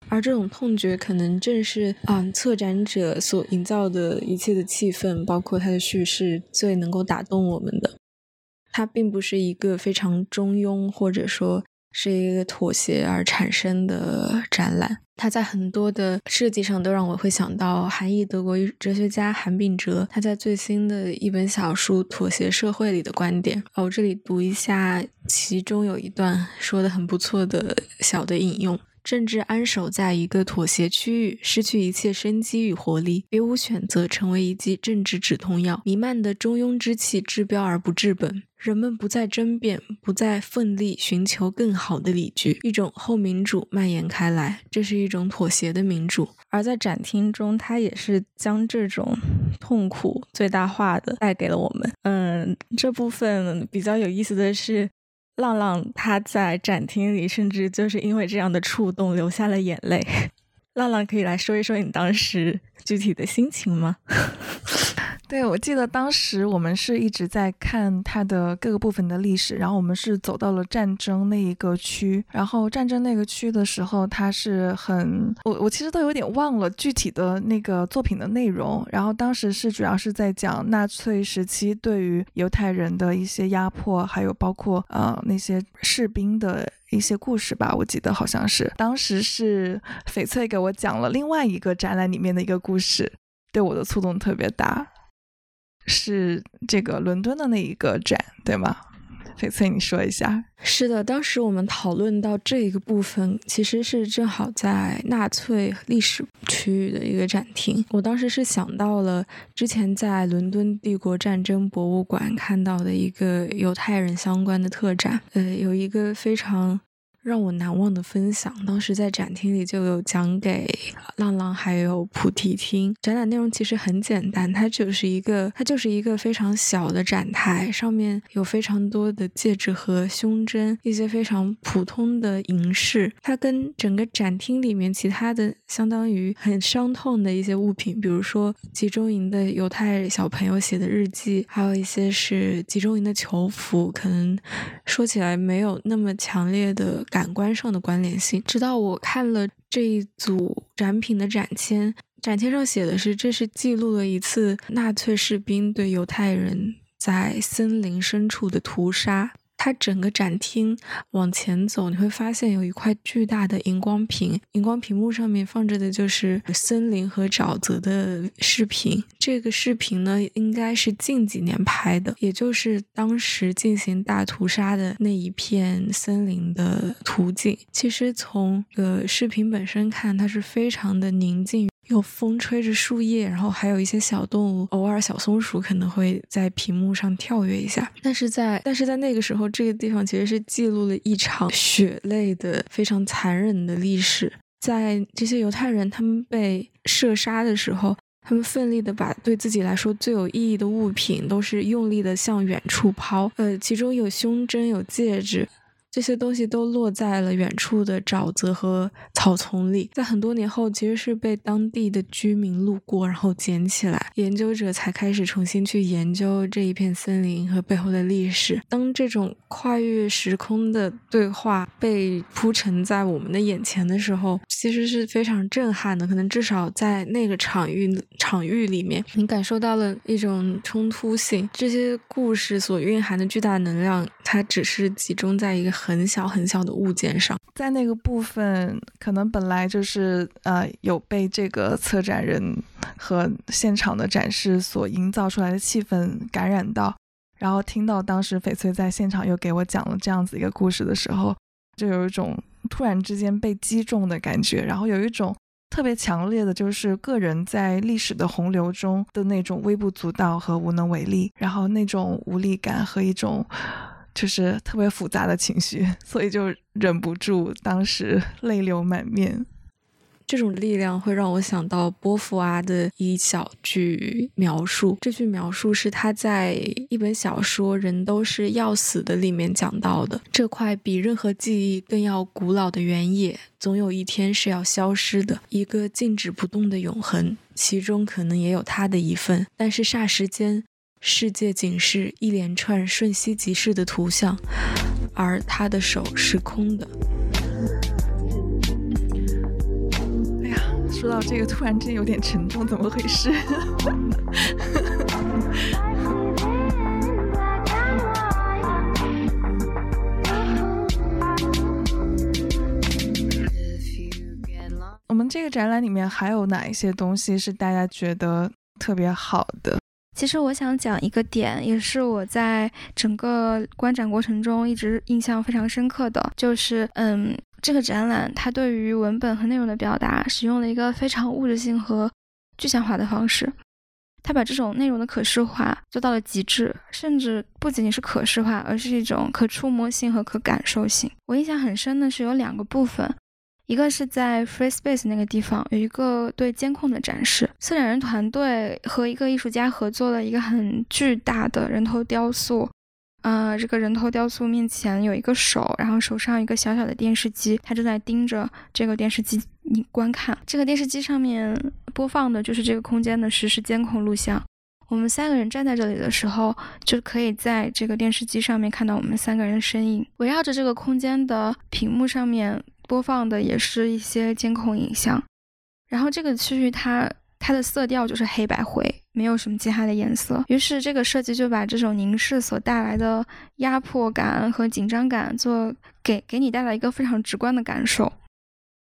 而这种痛觉可能正是啊，策展者所营造的一切的气氛，包括他的叙事，最能够打动我们的。它并不是一个非常中庸，或者说。是一个妥协而产生的展览，它在很多的设计上都让我会想到韩裔德国哲学家韩炳哲他在最新的一本小书《妥协社会》里的观点。我这里读一下其中有一段说的很不错的小的引用。政治安守在一个妥协区域，失去一切生机与活力，别无选择，成为一剂政治止痛药。弥漫的中庸之气，治标而不治本。人们不再争辩，不再奋力寻求更好的理据，一种后民主蔓延开来。这是一种妥协的民主。而在展厅中，他也是将这种痛苦最大化的带给了我们。嗯，这部分比较有意思的是。浪浪他在展厅里，甚至就是因为这样的触动流下了眼泪。浪浪可以来说一说你当时具体的心情吗？对，我记得当时我们是一直在看它的各个部分的历史，然后我们是走到了战争那一个区，然后战争那个区的时候，它是很，我我其实都有点忘了具体的那个作品的内容，然后当时是主要是在讲纳粹时期对于犹太人的一些压迫，还有包括呃那些士兵的一些故事吧，我记得好像是。当时是翡翠给我讲了另外一个展览里面的一个故事，对我的触动特别大。是这个伦敦的那一个展，对吗？翡翠，你说一下。是的，当时我们讨论到这一个部分，其实是正好在纳粹历史区域的一个展厅。我当时是想到了之前在伦敦帝国战争博物馆看到的一个犹太人相关的特展，呃，有一个非常。让我难忘的分享，当时在展厅里就有讲给浪浪还有菩提听。展览内容其实很简单，它就是一个它就是一个非常小的展台，上面有非常多的戒指和胸针，一些非常普通的银饰。它跟整个展厅里面其他的相当于很伤痛的一些物品，比如说集中营的犹太小朋友写的日记，还有一些是集中营的囚服，可能说起来没有那么强烈的感官上的关联性。直到我看了这一组展品的展签，展签上写的是这是记录了一次纳粹士兵对犹太人在森林深处的屠杀。它整个展厅往前走，你会发现有一块巨大的荧光屏，荧光屏幕上面放着的就是森林和沼泽的视频。这个视频呢，应该是近几年拍的，也就是当时进行大屠杀的那一片森林的图景。其实从呃视频本身看，它是非常的宁静。有风吹着树叶，然后还有一些小动物，偶尔小松鼠可能会在屏幕上跳跃一下。但是在但是在那个时候，这个地方其实是记录了一场血泪的非常残忍的历史。在这些犹太人他们被射杀的时候，他们奋力的把对自己来说最有意义的物品都是用力的向远处抛。呃，其中有胸针，有戒指。这些东西都落在了远处的沼泽和草丛里，在很多年后，其实是被当地的居民路过，然后捡起来，研究者才开始重新去研究这一片森林和背后的历史。当这种跨越时空的对话被铺陈在我们的眼前的时候，其实是非常震撼的。可能至少在那个场域场域里面，你感受到了一种冲突性。这些故事所蕴含的巨大能量，它只是集中在一个。很小很小的物件上，在那个部分，可能本来就是呃有被这个策展人和现场的展示所营造出来的气氛感染到，然后听到当时翡翠在现场又给我讲了这样子一个故事的时候，就有一种突然之间被击中的感觉，然后有一种特别强烈的，就是个人在历史的洪流中的那种微不足道和无能为力，然后那种无力感和一种。就是特别复杂的情绪，所以就忍不住当时泪流满面。这种力量会让我想到波伏娃的一小句描述，这句描述是他在一本小说《人都是要死的》里面讲到的。这块比任何记忆更要古老的原野，总有一天是要消失的，一个静止不动的永恒，其中可能也有他的一份，但是霎时间。世界仅是一连串瞬息即逝的图像，而他的手是空的。哎呀，说到这个，突然间有点沉重，怎么回事？我们这个展览里面还有哪一些东西是大家觉得特别好的？其实我想讲一个点，也是我在整个观展过程中一直印象非常深刻的，就是，嗯，这个展览它对于文本和内容的表达，使用了一个非常物质性和具象化的方式，它把这种内容的可视化做到了极致，甚至不仅仅是可视化，而是一种可触摸性和可感受性。我印象很深的是有两个部分。一个是在 Free Space 那个地方有一个对监控的展示，策展人团队和一个艺术家合作了一个很巨大的人头雕塑，啊，这个人头雕塑面前有一个手，然后手上一个小小的电视机，他正在盯着这个电视机你观看。这个电视机上面播放的就是这个空间的实时监控录像。我们三个人站在这里的时候，就可以在这个电视机上面看到我们三个人的身影，围绕着这个空间的屏幕上面。播放的也是一些监控影像，然后这个区域它它的色调就是黑白灰，没有什么其他的颜色。于是这个设计就把这种凝视所带来的压迫感和紧张感做给给你带来一个非常直观的感受，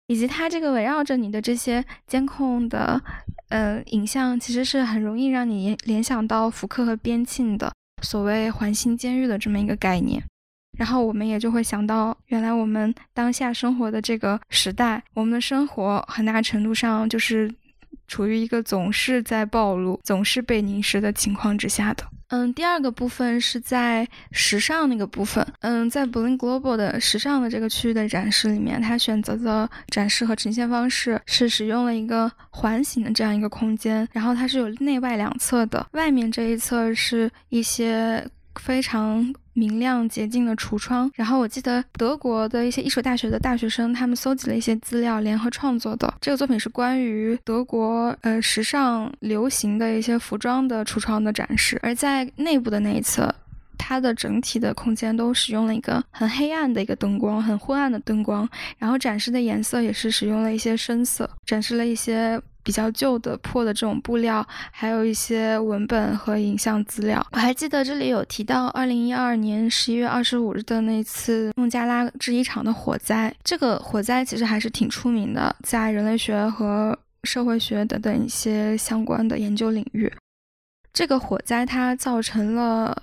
以及它这个围绕着你的这些监控的呃影像，其实是很容易让你联想到福克和边沁的所谓环形监狱的这么一个概念。然后我们也就会想到，原来我们当下生活的这个时代，我们的生活很大程度上就是处于一个总是在暴露、总是被凝视的情况之下的。嗯，第二个部分是在时尚那个部分。嗯，在 Bling Global 的时尚的这个区域的展示里面，它选择的展示和呈现方式是使用了一个环形的这样一个空间，然后它是有内外两侧的。外面这一侧是一些非常。明亮洁净的橱窗。然后我记得德国的一些艺术大学的大学生，他们搜集了一些资料，联合创作的这个作品是关于德国呃时尚流行的一些服装的橱窗的展示。而在内部的那一侧，它的整体的空间都使用了一个很黑暗的一个灯光，很昏暗的灯光。然后展示的颜色也是使用了一些深色，展示了一些。比较旧的破的这种布料，还有一些文本和影像资料。我还记得这里有提到二零一二年十一月二十五日的那次孟加拉制衣厂的火灾。这个火灾其实还是挺出名的，在人类学和社会学等等一些相关的研究领域。这个火灾它造成了。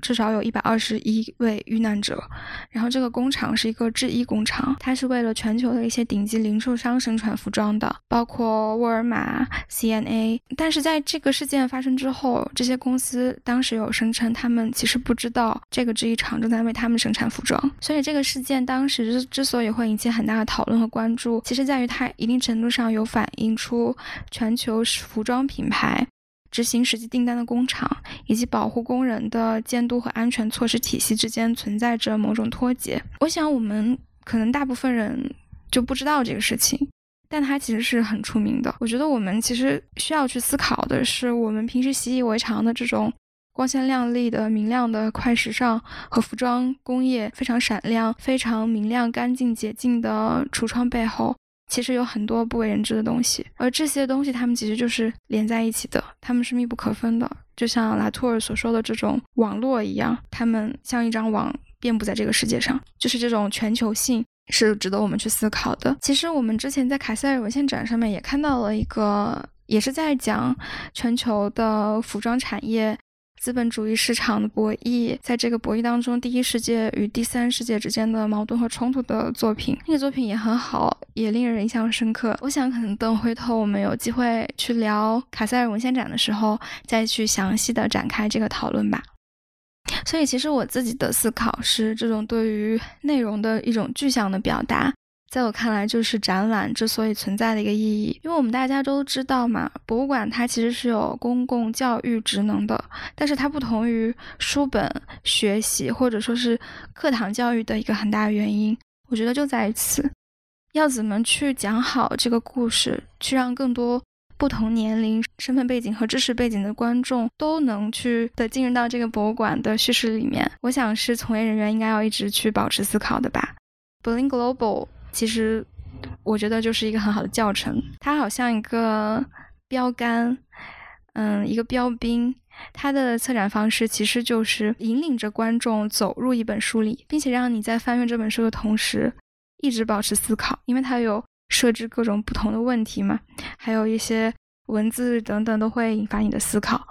至少有一百二十一位遇难者，然后这个工厂是一个制衣工厂，它是为了全球的一些顶级零售商生产服装的，包括沃尔玛、CNA。但是在这个事件发生之后，这些公司当时有声称，他们其实不知道这个制衣厂正在为他们生产服装。所以这个事件当时之之所以会引起很大的讨论和关注，其实在于它一定程度上有反映出全球服装品牌。执行实际订单的工厂以及保护工人的监督和安全措施体系之间存在着某种脱节。我想，我们可能大部分人就不知道这个事情，但它其实是很出名的。我觉得我们其实需要去思考的是，我们平时习以为常的这种光鲜亮丽的、明亮的快时尚和服装工业非常闪亮、非常明亮、干净、洁净的橱窗背后。其实有很多不为人知的东西，而这些东西它们其实就是连在一起的，它们是密不可分的，就像拉图尔所说的这种网络一样，它们像一张网遍布在这个世界上，就是这种全球性是值得我们去思考的。其实我们之前在卡塞尔文献展上面也看到了一个，也是在讲全球的服装产业。资本主义市场的博弈，在这个博弈当中，第一世界与第三世界之间的矛盾和冲突的作品，那个作品也很好，也令人印象深刻。我想，可能等回头我们有机会去聊卡塞尔文献展的时候，再去详细的展开这个讨论吧。所以，其实我自己的思考是，这种对于内容的一种具象的表达。在我看来，就是展览之所以存在的一个意义，因为我们大家都知道嘛，博物馆它其实是有公共教育职能的，但是它不同于书本学习或者说是课堂教育的一个很大原因，我觉得就在于此，要怎么去讲好这个故事，去让更多不同年龄、身份背景和知识背景的观众都能去的进入到这个博物馆的叙事里面，我想是从业人员应该要一直去保持思考的吧。Berlin Global。其实，我觉得就是一个很好的教程。它好像一个标杆，嗯，一个标兵。它的策展方式其实就是引领着观众走入一本书里，并且让你在翻阅这本书的同时，一直保持思考，因为它有设置各种不同的问题嘛，还有一些文字等等都会引发你的思考。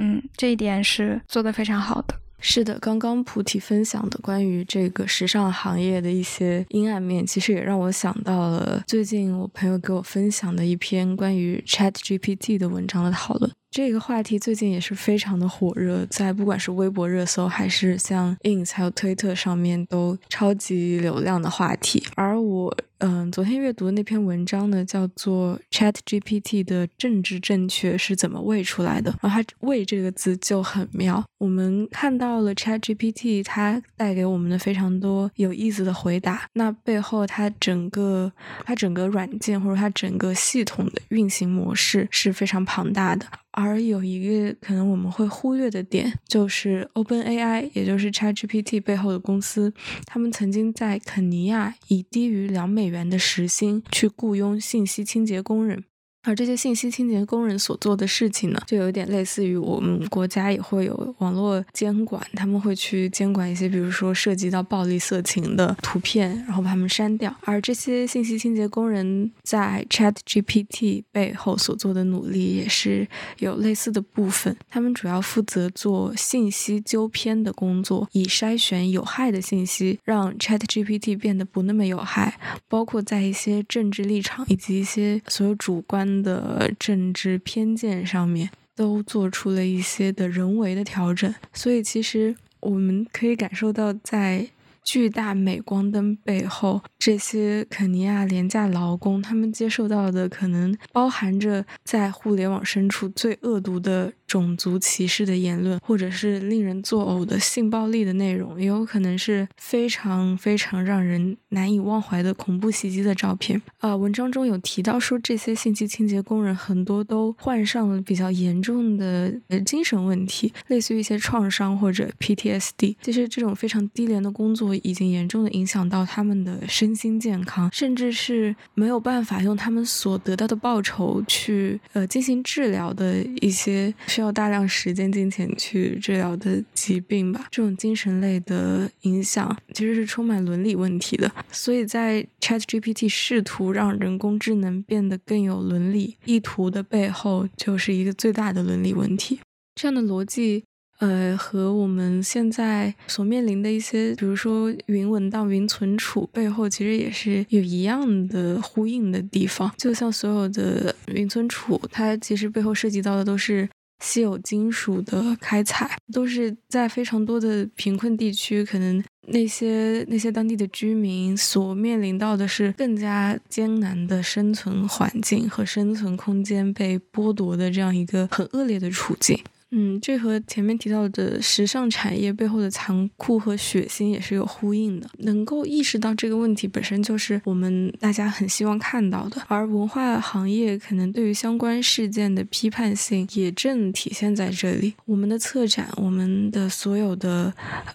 嗯，这一点是做的非常好的。是的，刚刚菩提分享的关于这个时尚行业的一些阴暗面，其实也让我想到了最近我朋友给我分享的一篇关于 Chat GPT 的文章的讨论。这个话题最近也是非常的火热，在不管是微博热搜，还是像 ins 还有推特上面，都超级流量的话题。而我，嗯，昨天阅读的那篇文章呢，叫做 Chat GPT 的政治正确是怎么喂出来的？然后它“喂”这个字就很妙。我们看到了 Chat GPT，它带给我们的非常多有意思的回答。那背后它整个它整个软件或者它整个系统的运行模式是非常庞大的。而有一个可能我们会忽略的点，就是 OpenAI，也就是 ChatGPT 背后的公司，他们曾经在肯尼亚以低于两美元的时薪去雇佣信息清洁工人。而这些信息清洁工人所做的事情呢，就有点类似于我们国家也会有网络监管，他们会去监管一些，比如说涉及到暴力、色情的图片，然后把它们删掉。而这些信息清洁工人在 Chat GPT 背后所做的努力也是有类似的部分，他们主要负责做信息纠偏的工作，以筛选有害的信息，让 Chat GPT 变得不那么有害，包括在一些政治立场以及一些所有主观。的政治偏见上面，都做出了一些的人为的调整，所以其实我们可以感受到在。巨大镁光灯背后，这些肯尼亚廉价劳工，他们接受到的可能包含着在互联网深处最恶毒的。种族歧视的言论，或者是令人作呕的性暴力的内容，也有可能是非常非常让人难以忘怀的恐怖袭击的照片。啊，文章中有提到说，这些信息清洁工人很多都患上了比较严重的精神问题，类似于一些创伤或者 PTSD。其实这种非常低廉的工作已经严重的影响到他们的身心健康，甚至是没有办法用他们所得到的报酬去呃进行治疗的一些需要。大量时间、金钱去治疗的疾病吧，这种精神类的影响其实是充满伦理问题的。所以在 ChatGPT 试图让人工智能变得更有伦理意图的背后，就是一个最大的伦理问题。这样的逻辑，呃，和我们现在所面临的一些，比如说云文档、云存储背后，其实也是有一样的呼应的地方。就像所有的云存储，它其实背后涉及到的都是。稀有金属的开采都是在非常多的贫困地区，可能那些那些当地的居民所面临到的是更加艰难的生存环境和生存空间被剥夺的这样一个很恶劣的处境。嗯，这和前面提到的时尚产业背后的残酷和血腥也是有呼应的。能够意识到这个问题本身就是我们大家很希望看到的，而文化行业可能对于相关事件的批判性也正体现在这里。我们的策展，我们的所有的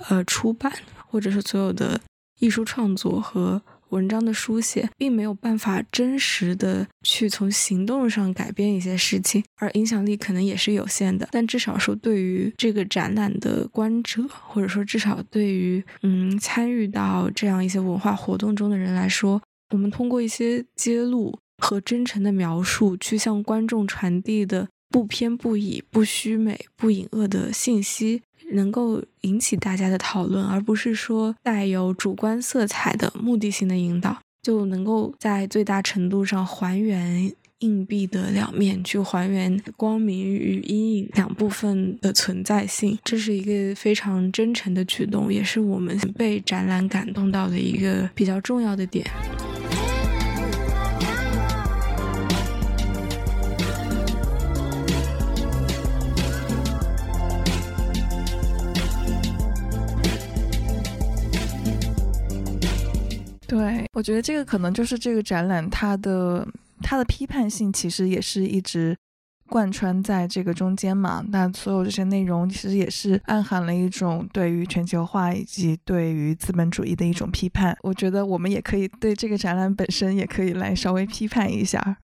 呃出版，或者是所有的艺术创作和。文章的书写并没有办法真实的去从行动上改变一些事情，而影响力可能也是有限的。但至少说，对于这个展览的观者，或者说至少对于嗯参与到这样一些文化活动中的人来说，我们通过一些揭露和真诚的描述，去向观众传递的不偏不倚、不虚美、不隐恶的信息。能够引起大家的讨论，而不是说带有主观色彩的目的性的引导，就能够在最大程度上还原硬币的两面，去还原光明与阴影两部分的存在性。这是一个非常真诚的举动，也是我们被展览感动到的一个比较重要的点。对，我觉得这个可能就是这个展览它的它的批判性，其实也是一直贯穿在这个中间嘛。那所有这些内容其实也是暗含了一种对于全球化以及对于资本主义的一种批判。我觉得我们也可以对这个展览本身也可以来稍微批判一下，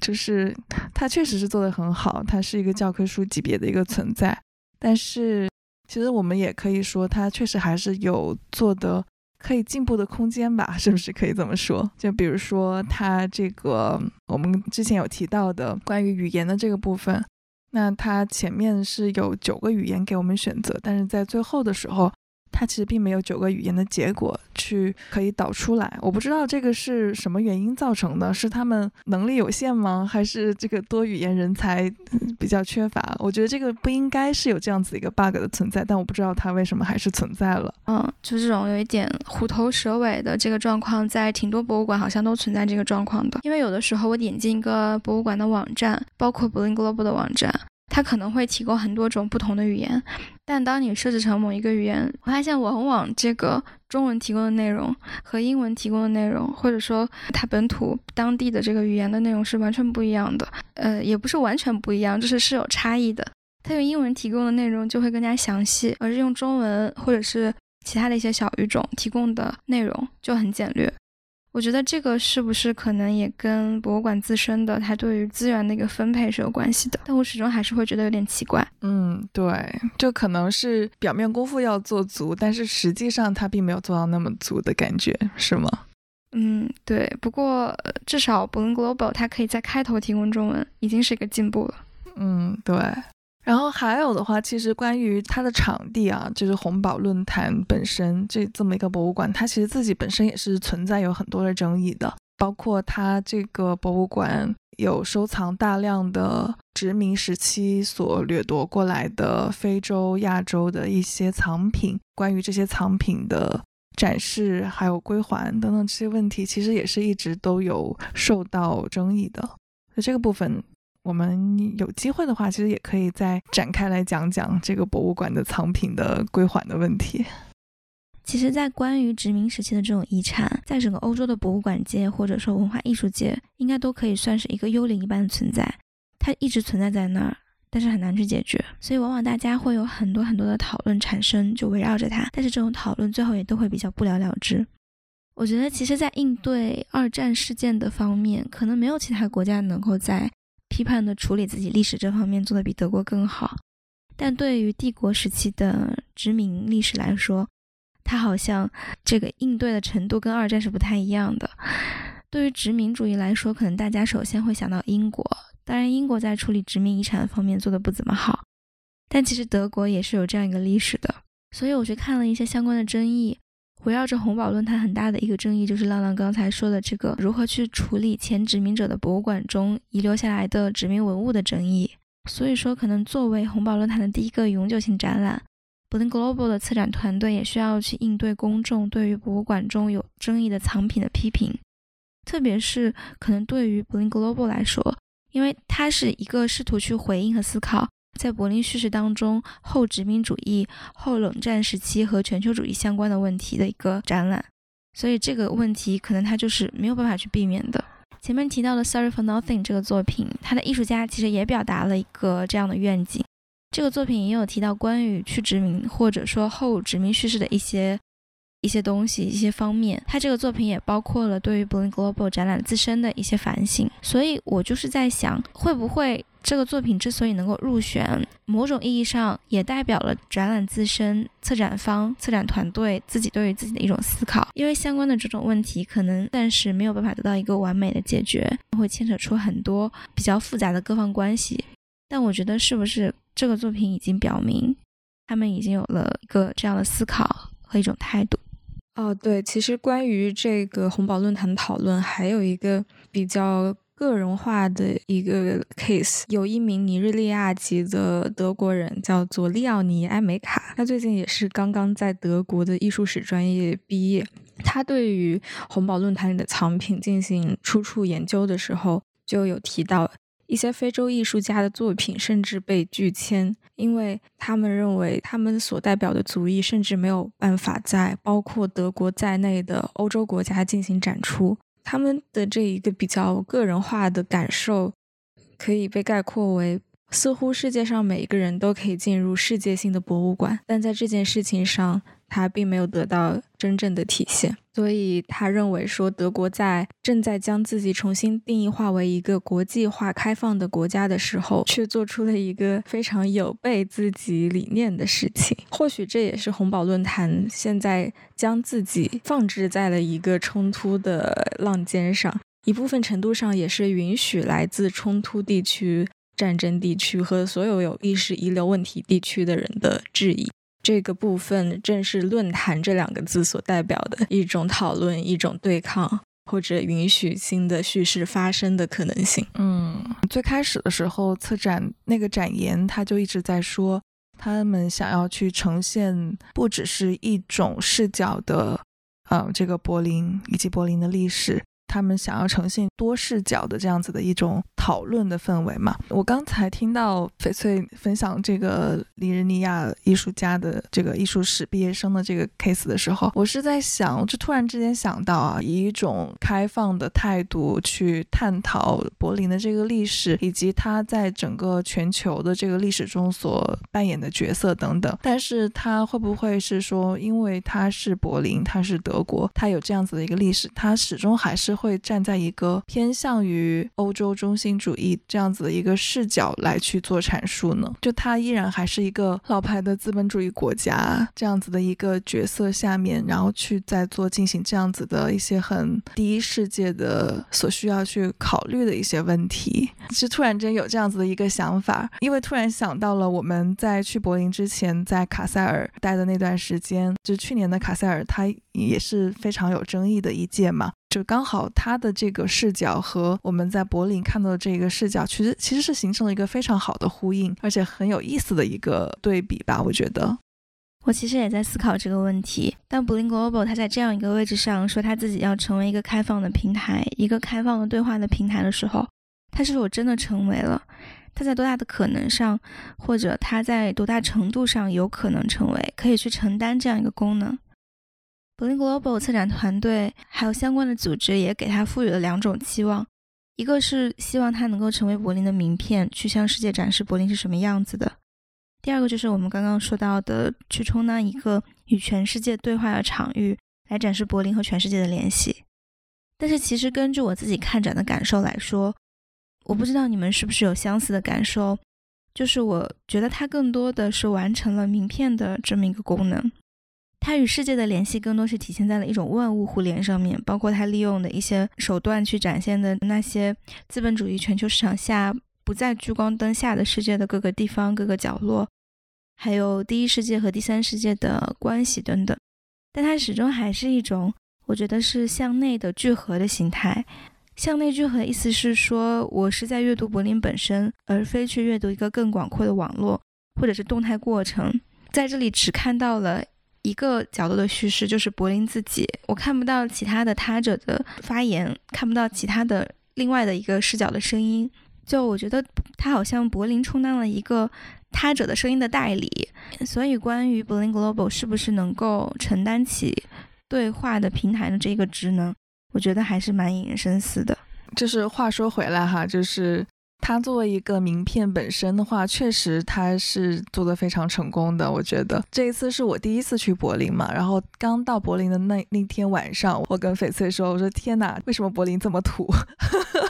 就是它确实是做的很好，它是一个教科书级别的一个存在。但是其实我们也可以说，它确实还是有做的。可以进步的空间吧，是不是可以这么说？就比如说，它这个我们之前有提到的关于语言的这个部分，那它前面是有九个语言给我们选择，但是在最后的时候。它其实并没有九个语言的结果去可以导出来，我不知道这个是什么原因造成的，是他们能力有限吗？还是这个多语言人才比较缺乏？我觉得这个不应该是有这样子一个 bug 的存在，但我不知道它为什么还是存在了。嗯，就这种有一点虎头蛇尾的这个状况，在挺多博物馆好像都存在这个状况的。因为有的时候我点进一个博物馆的网站，包括 b l i n Global 的网站。它可能会提供很多种不同的语言，但当你设置成某一个语言，我发现往往这个中文提供的内容和英文提供的内容，或者说它本土当地的这个语言的内容是完全不一样的。呃，也不是完全不一样，就是是有差异的。它用英文提供的内容就会更加详细，而是用中文或者是其他的一些小语种提供的内容就很简略。我觉得这个是不是可能也跟博物馆自身的它对于资源的一个分配是有关系的？但我始终还是会觉得有点奇怪。嗯，对，就可能是表面功夫要做足，但是实际上它并没有做到那么足的感觉，是吗？嗯，对。不过至少 i n Global 它可以在开头提供中文，已经是一个进步了。嗯，对。然后还有的话，其实关于它的场地啊，就是红宝论坛本身这这么一个博物馆，它其实自己本身也是存在有很多的争议的。包括它这个博物馆有收藏大量的殖民时期所掠夺过来的非洲、亚洲的一些藏品，关于这些藏品的展示还有归还等等这些问题，其实也是一直都有受到争议的。那这个部分，我们有机会的话，其实也可以再展开来讲讲这个博物馆的藏品的归还的问题。其实，在关于殖民时期的这种遗产，在整个欧洲的博物馆界或者说文化艺术界，应该都可以算是一个幽灵一般的存在。它一直存在在那儿，但是很难去解决，所以往往大家会有很多很多的讨论产生，就围绕着它。但是这种讨论最后也都会比较不了了之。我觉得，其实，在应对二战事件的方面，可能没有其他国家能够在批判的处理自己历史这方面做得比德国更好。但对于帝国时期的殖民历史来说，它好像这个应对的程度跟二战是不太一样的。对于殖民主义来说，可能大家首先会想到英国，当然英国在处理殖民遗产方面做的不怎么好。但其实德国也是有这样一个历史的。所以我去看了一些相关的争议，围绕着红宝论坛很大的一个争议就是浪浪刚才说的这个如何去处理前殖民者的博物馆中遗留下来的殖民文物的争议。所以说，可能作为红宝论坛的第一个永久性展览。b l i n Global 的策展团队也需要去应对公众对于博物馆中有争议的藏品的批评，特别是可能对于 b l i n Global 来说，因为它是一个试图去回应和思考在柏林叙事当中后殖民主义、后冷战时期和全球主义相关的问题的一个展览，所以这个问题可能它就是没有办法去避免的。前面提到的 Sorry for Nothing 这个作品，它的艺术家其实也表达了一个这样的愿景。这个作品也有提到关于去殖民或者说后殖民叙事的一些一些东西、一些方面。他这个作品也包括了对于 Blind Global 展览自身的一些反省。所以我就是在想，会不会这个作品之所以能够入选，某种意义上也代表了展览自身、策展方、策展团队自己对于自己的一种思考。因为相关的这种问题可能暂时没有办法得到一个完美的解决，会牵扯出很多比较复杂的各方关系。但我觉得是不是？这个作品已经表明，他们已经有了一个这样的思考和一种态度。哦，对，其实关于这个红宝论坛讨论，还有一个比较个人化的一个 case，有一名尼日利亚籍的德国人叫做利奥尼埃梅卡，他最近也是刚刚在德国的艺术史专业毕业。他对于红宝论坛里的藏品进行出处研究的时候，就有提到。一些非洲艺术家的作品甚至被拒签，因为他们认为他们所代表的族裔甚至没有办法在包括德国在内的欧洲国家进行展出。他们的这一个比较个人化的感受，可以被概括为：似乎世界上每一个人都可以进入世界性的博物馆，但在这件事情上。他并没有得到真正的体现，所以他认为说，德国在正在将自己重新定义化为一个国际化开放的国家的时候，却做出了一个非常有悖自己理念的事情。或许这也是红宝论坛现在将自己放置在了一个冲突的浪尖上，一部分程度上也是允许来自冲突地区、战争地区和所有有历史遗留问题地区的人的质疑。这个部分正是“论坛”这两个字所代表的一种讨论、一种对抗，或者允许新的叙事发生的可能性。嗯，最开始的时候，策展那个展言他就一直在说，他们想要去呈现不只是一种视角的，呃，这个柏林以及柏林的历史。他们想要呈现多视角的这样子的一种讨论的氛围嘛？我刚才听到翡翠分享这个尼日利亚艺术家的这个艺术史毕业生的这个 case 的时候，我是在想，就突然之间想到啊，以一种开放的态度去探讨柏林的这个历史，以及他在整个全球的这个历史中所扮演的角色等等。但是，他会不会是说，因为他是柏林，他是德国，他有这样子的一个历史，他始终还是。会站在一个偏向于欧洲中心主义这样子的一个视角来去做阐述呢？就它依然还是一个老牌的资本主义国家这样子的一个角色下面，然后去在做进行这样子的一些很第一世界的所需要去考虑的一些问题。是突然间有这样子的一个想法，因为突然想到了我们在去柏林之前在卡塞尔待的那段时间，就去年的卡塞尔，它也是非常有争议的一届嘛。就刚好他的这个视角和我们在柏林看到的这个视角，其实其实是形成了一个非常好的呼应，而且很有意思的一个对比吧，我觉得。我其实也在思考这个问题。当 b l i n Global 它在这样一个位置上说他自己要成为一个开放的平台，一个开放的对话的平台的时候，它是否真的成为了？它在多大的可能上，或者它在多大程度上有可能成为可以去承担这样一个功能？Blink Global 策展团队还有相关的组织也给它赋予了两种期望：一个是希望它能够成为柏林的名片，去向世界展示柏林是什么样子的。第二个就是我们刚刚说到的，去充当一个与全世界对话的场域，来展示柏林和全世界的联系。但是其实根据我自己看展的感受来说，我不知道你们是不是有相似的感受，就是我觉得它更多的是完成了名片的这么一个功能。它与世界的联系更多是体现在了一种万物互联上面，包括它利用的一些手段去展现的那些资本主义全球市场下不在聚光灯下的世界的各个地方、各个角落。还有第一世界和第三世界的关系等等，但它始终还是一种，我觉得是向内的聚合的形态。向内聚合的意思是说，我是在阅读柏林本身，而非去阅读一个更广阔的网络或者是动态过程。在这里只看到了一个角度的叙事，就是柏林自己，我看不到其他的他者的发言，看不到其他的另外的一个视角的声音。就我觉得，他好像柏林充当了一个。他者的声音的代理，所以关于柏林 Global 是不是能够承担起对话的平台的这个职能，我觉得还是蛮引人深思的。就是话说回来哈，就是它作为一个名片本身的话，确实它是做的非常成功的。我觉得这一次是我第一次去柏林嘛，然后刚到柏林的那那天晚上，我跟翡翠说：“我说天哪，为什么柏林这么土？”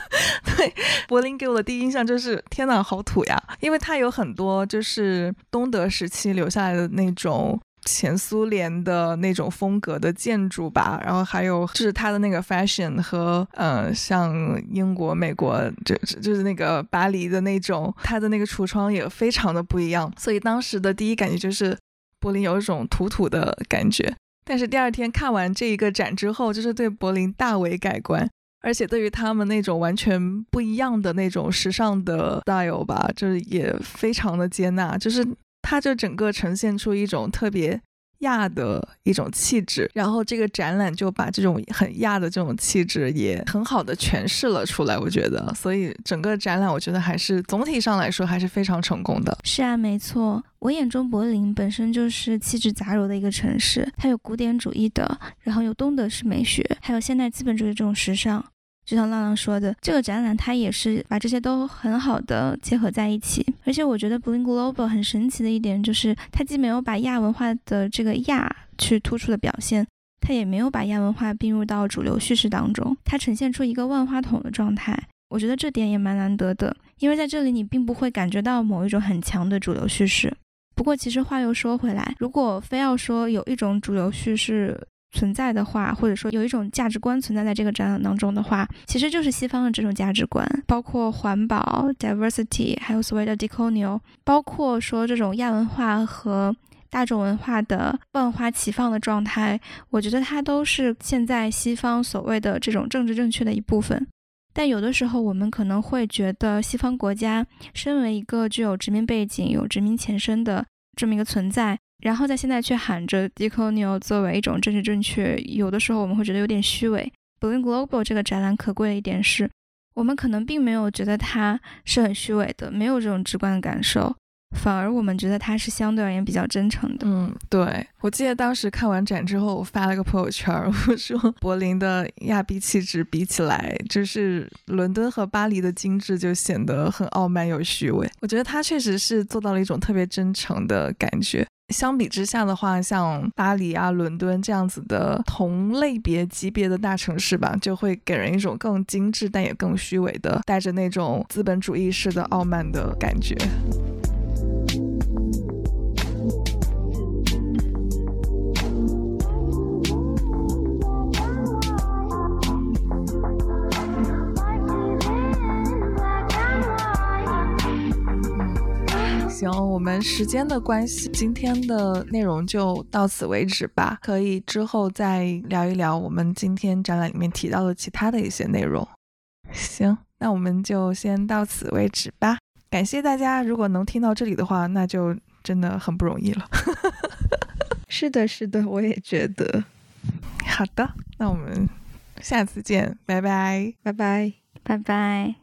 对，柏林给我的第一印象就是天哪，好土呀！因为它有很多就是东德时期留下来的那种前苏联的那种风格的建筑吧，然后还有就是它的那个 fashion 和呃，像英国、美国就就是那个巴黎的那种，它的那个橱窗也非常的不一样，所以当时的第一感觉就是柏林有一种土土的感觉。但是第二天看完这一个展之后，就是对柏林大为改观。而且对于他们那种完全不一样的那种时尚的 style 吧，就是也非常的接纳，就是它就整个呈现出一种特别亚的一种气质，然后这个展览就把这种很亚的这种气质也很好的诠释了出来，我觉得，所以整个展览我觉得还是总体上来说还是非常成功的。是啊，没错，我眼中柏林本身就是气质杂糅的一个城市，它有古典主义的，然后有东德式美学，还有现代资本主义这种时尚。就像浪浪说的，这个展览它也是把这些都很好的结合在一起。而且我觉得 Blink Global 很神奇的一点就是，它既没有把亚文化的这个亚去突出的表现，它也没有把亚文化并入到主流叙事当中，它呈现出一个万花筒的状态。我觉得这点也蛮难得的，因为在这里你并不会感觉到某一种很强的主流叙事。不过其实话又说回来，如果非要说有一种主流叙事，存在的话，或者说有一种价值观存在在这个展览当中的话，其实就是西方的这种价值观，包括环保、diversity，还有所谓的 decolonial，包括说这种亚文化和大众文化的万花齐放的状态，我觉得它都是现在西方所谓的这种政治正确的一部分。但有的时候，我们可能会觉得西方国家身为一个具有殖民背景、有殖民前身的这么一个存在。然后在现在却喊着 Deconio 作为一种政治正确，有的时候我们会觉得有点虚伪。Blink Global 这个展览可贵的一点是，我们可能并没有觉得它是很虚伪的，没有这种直观的感受。反而我们觉得它是相对而言比较真诚的。嗯，对，我记得当时看完展之后，我发了个朋友圈，我说柏林的亚逼气质比起来，就是伦敦和巴黎的精致就显得很傲慢又虚伪。我觉得它确实是做到了一种特别真诚的感觉。相比之下的话，像巴黎啊、伦敦这样子的同类别级别的大城市吧，就会给人一种更精致但也更虚伪的，带着那种资本主义式的傲慢的感觉。行，我们时间的关系，今天的内容就到此为止吧。可以之后再聊一聊我们今天展览里面提到的其他的一些内容。行，那我们就先到此为止吧。感谢大家，如果能听到这里的话，那就真的很不容易了。是的，是的，我也觉得。好的，那我们下次见，拜拜，拜拜，拜拜。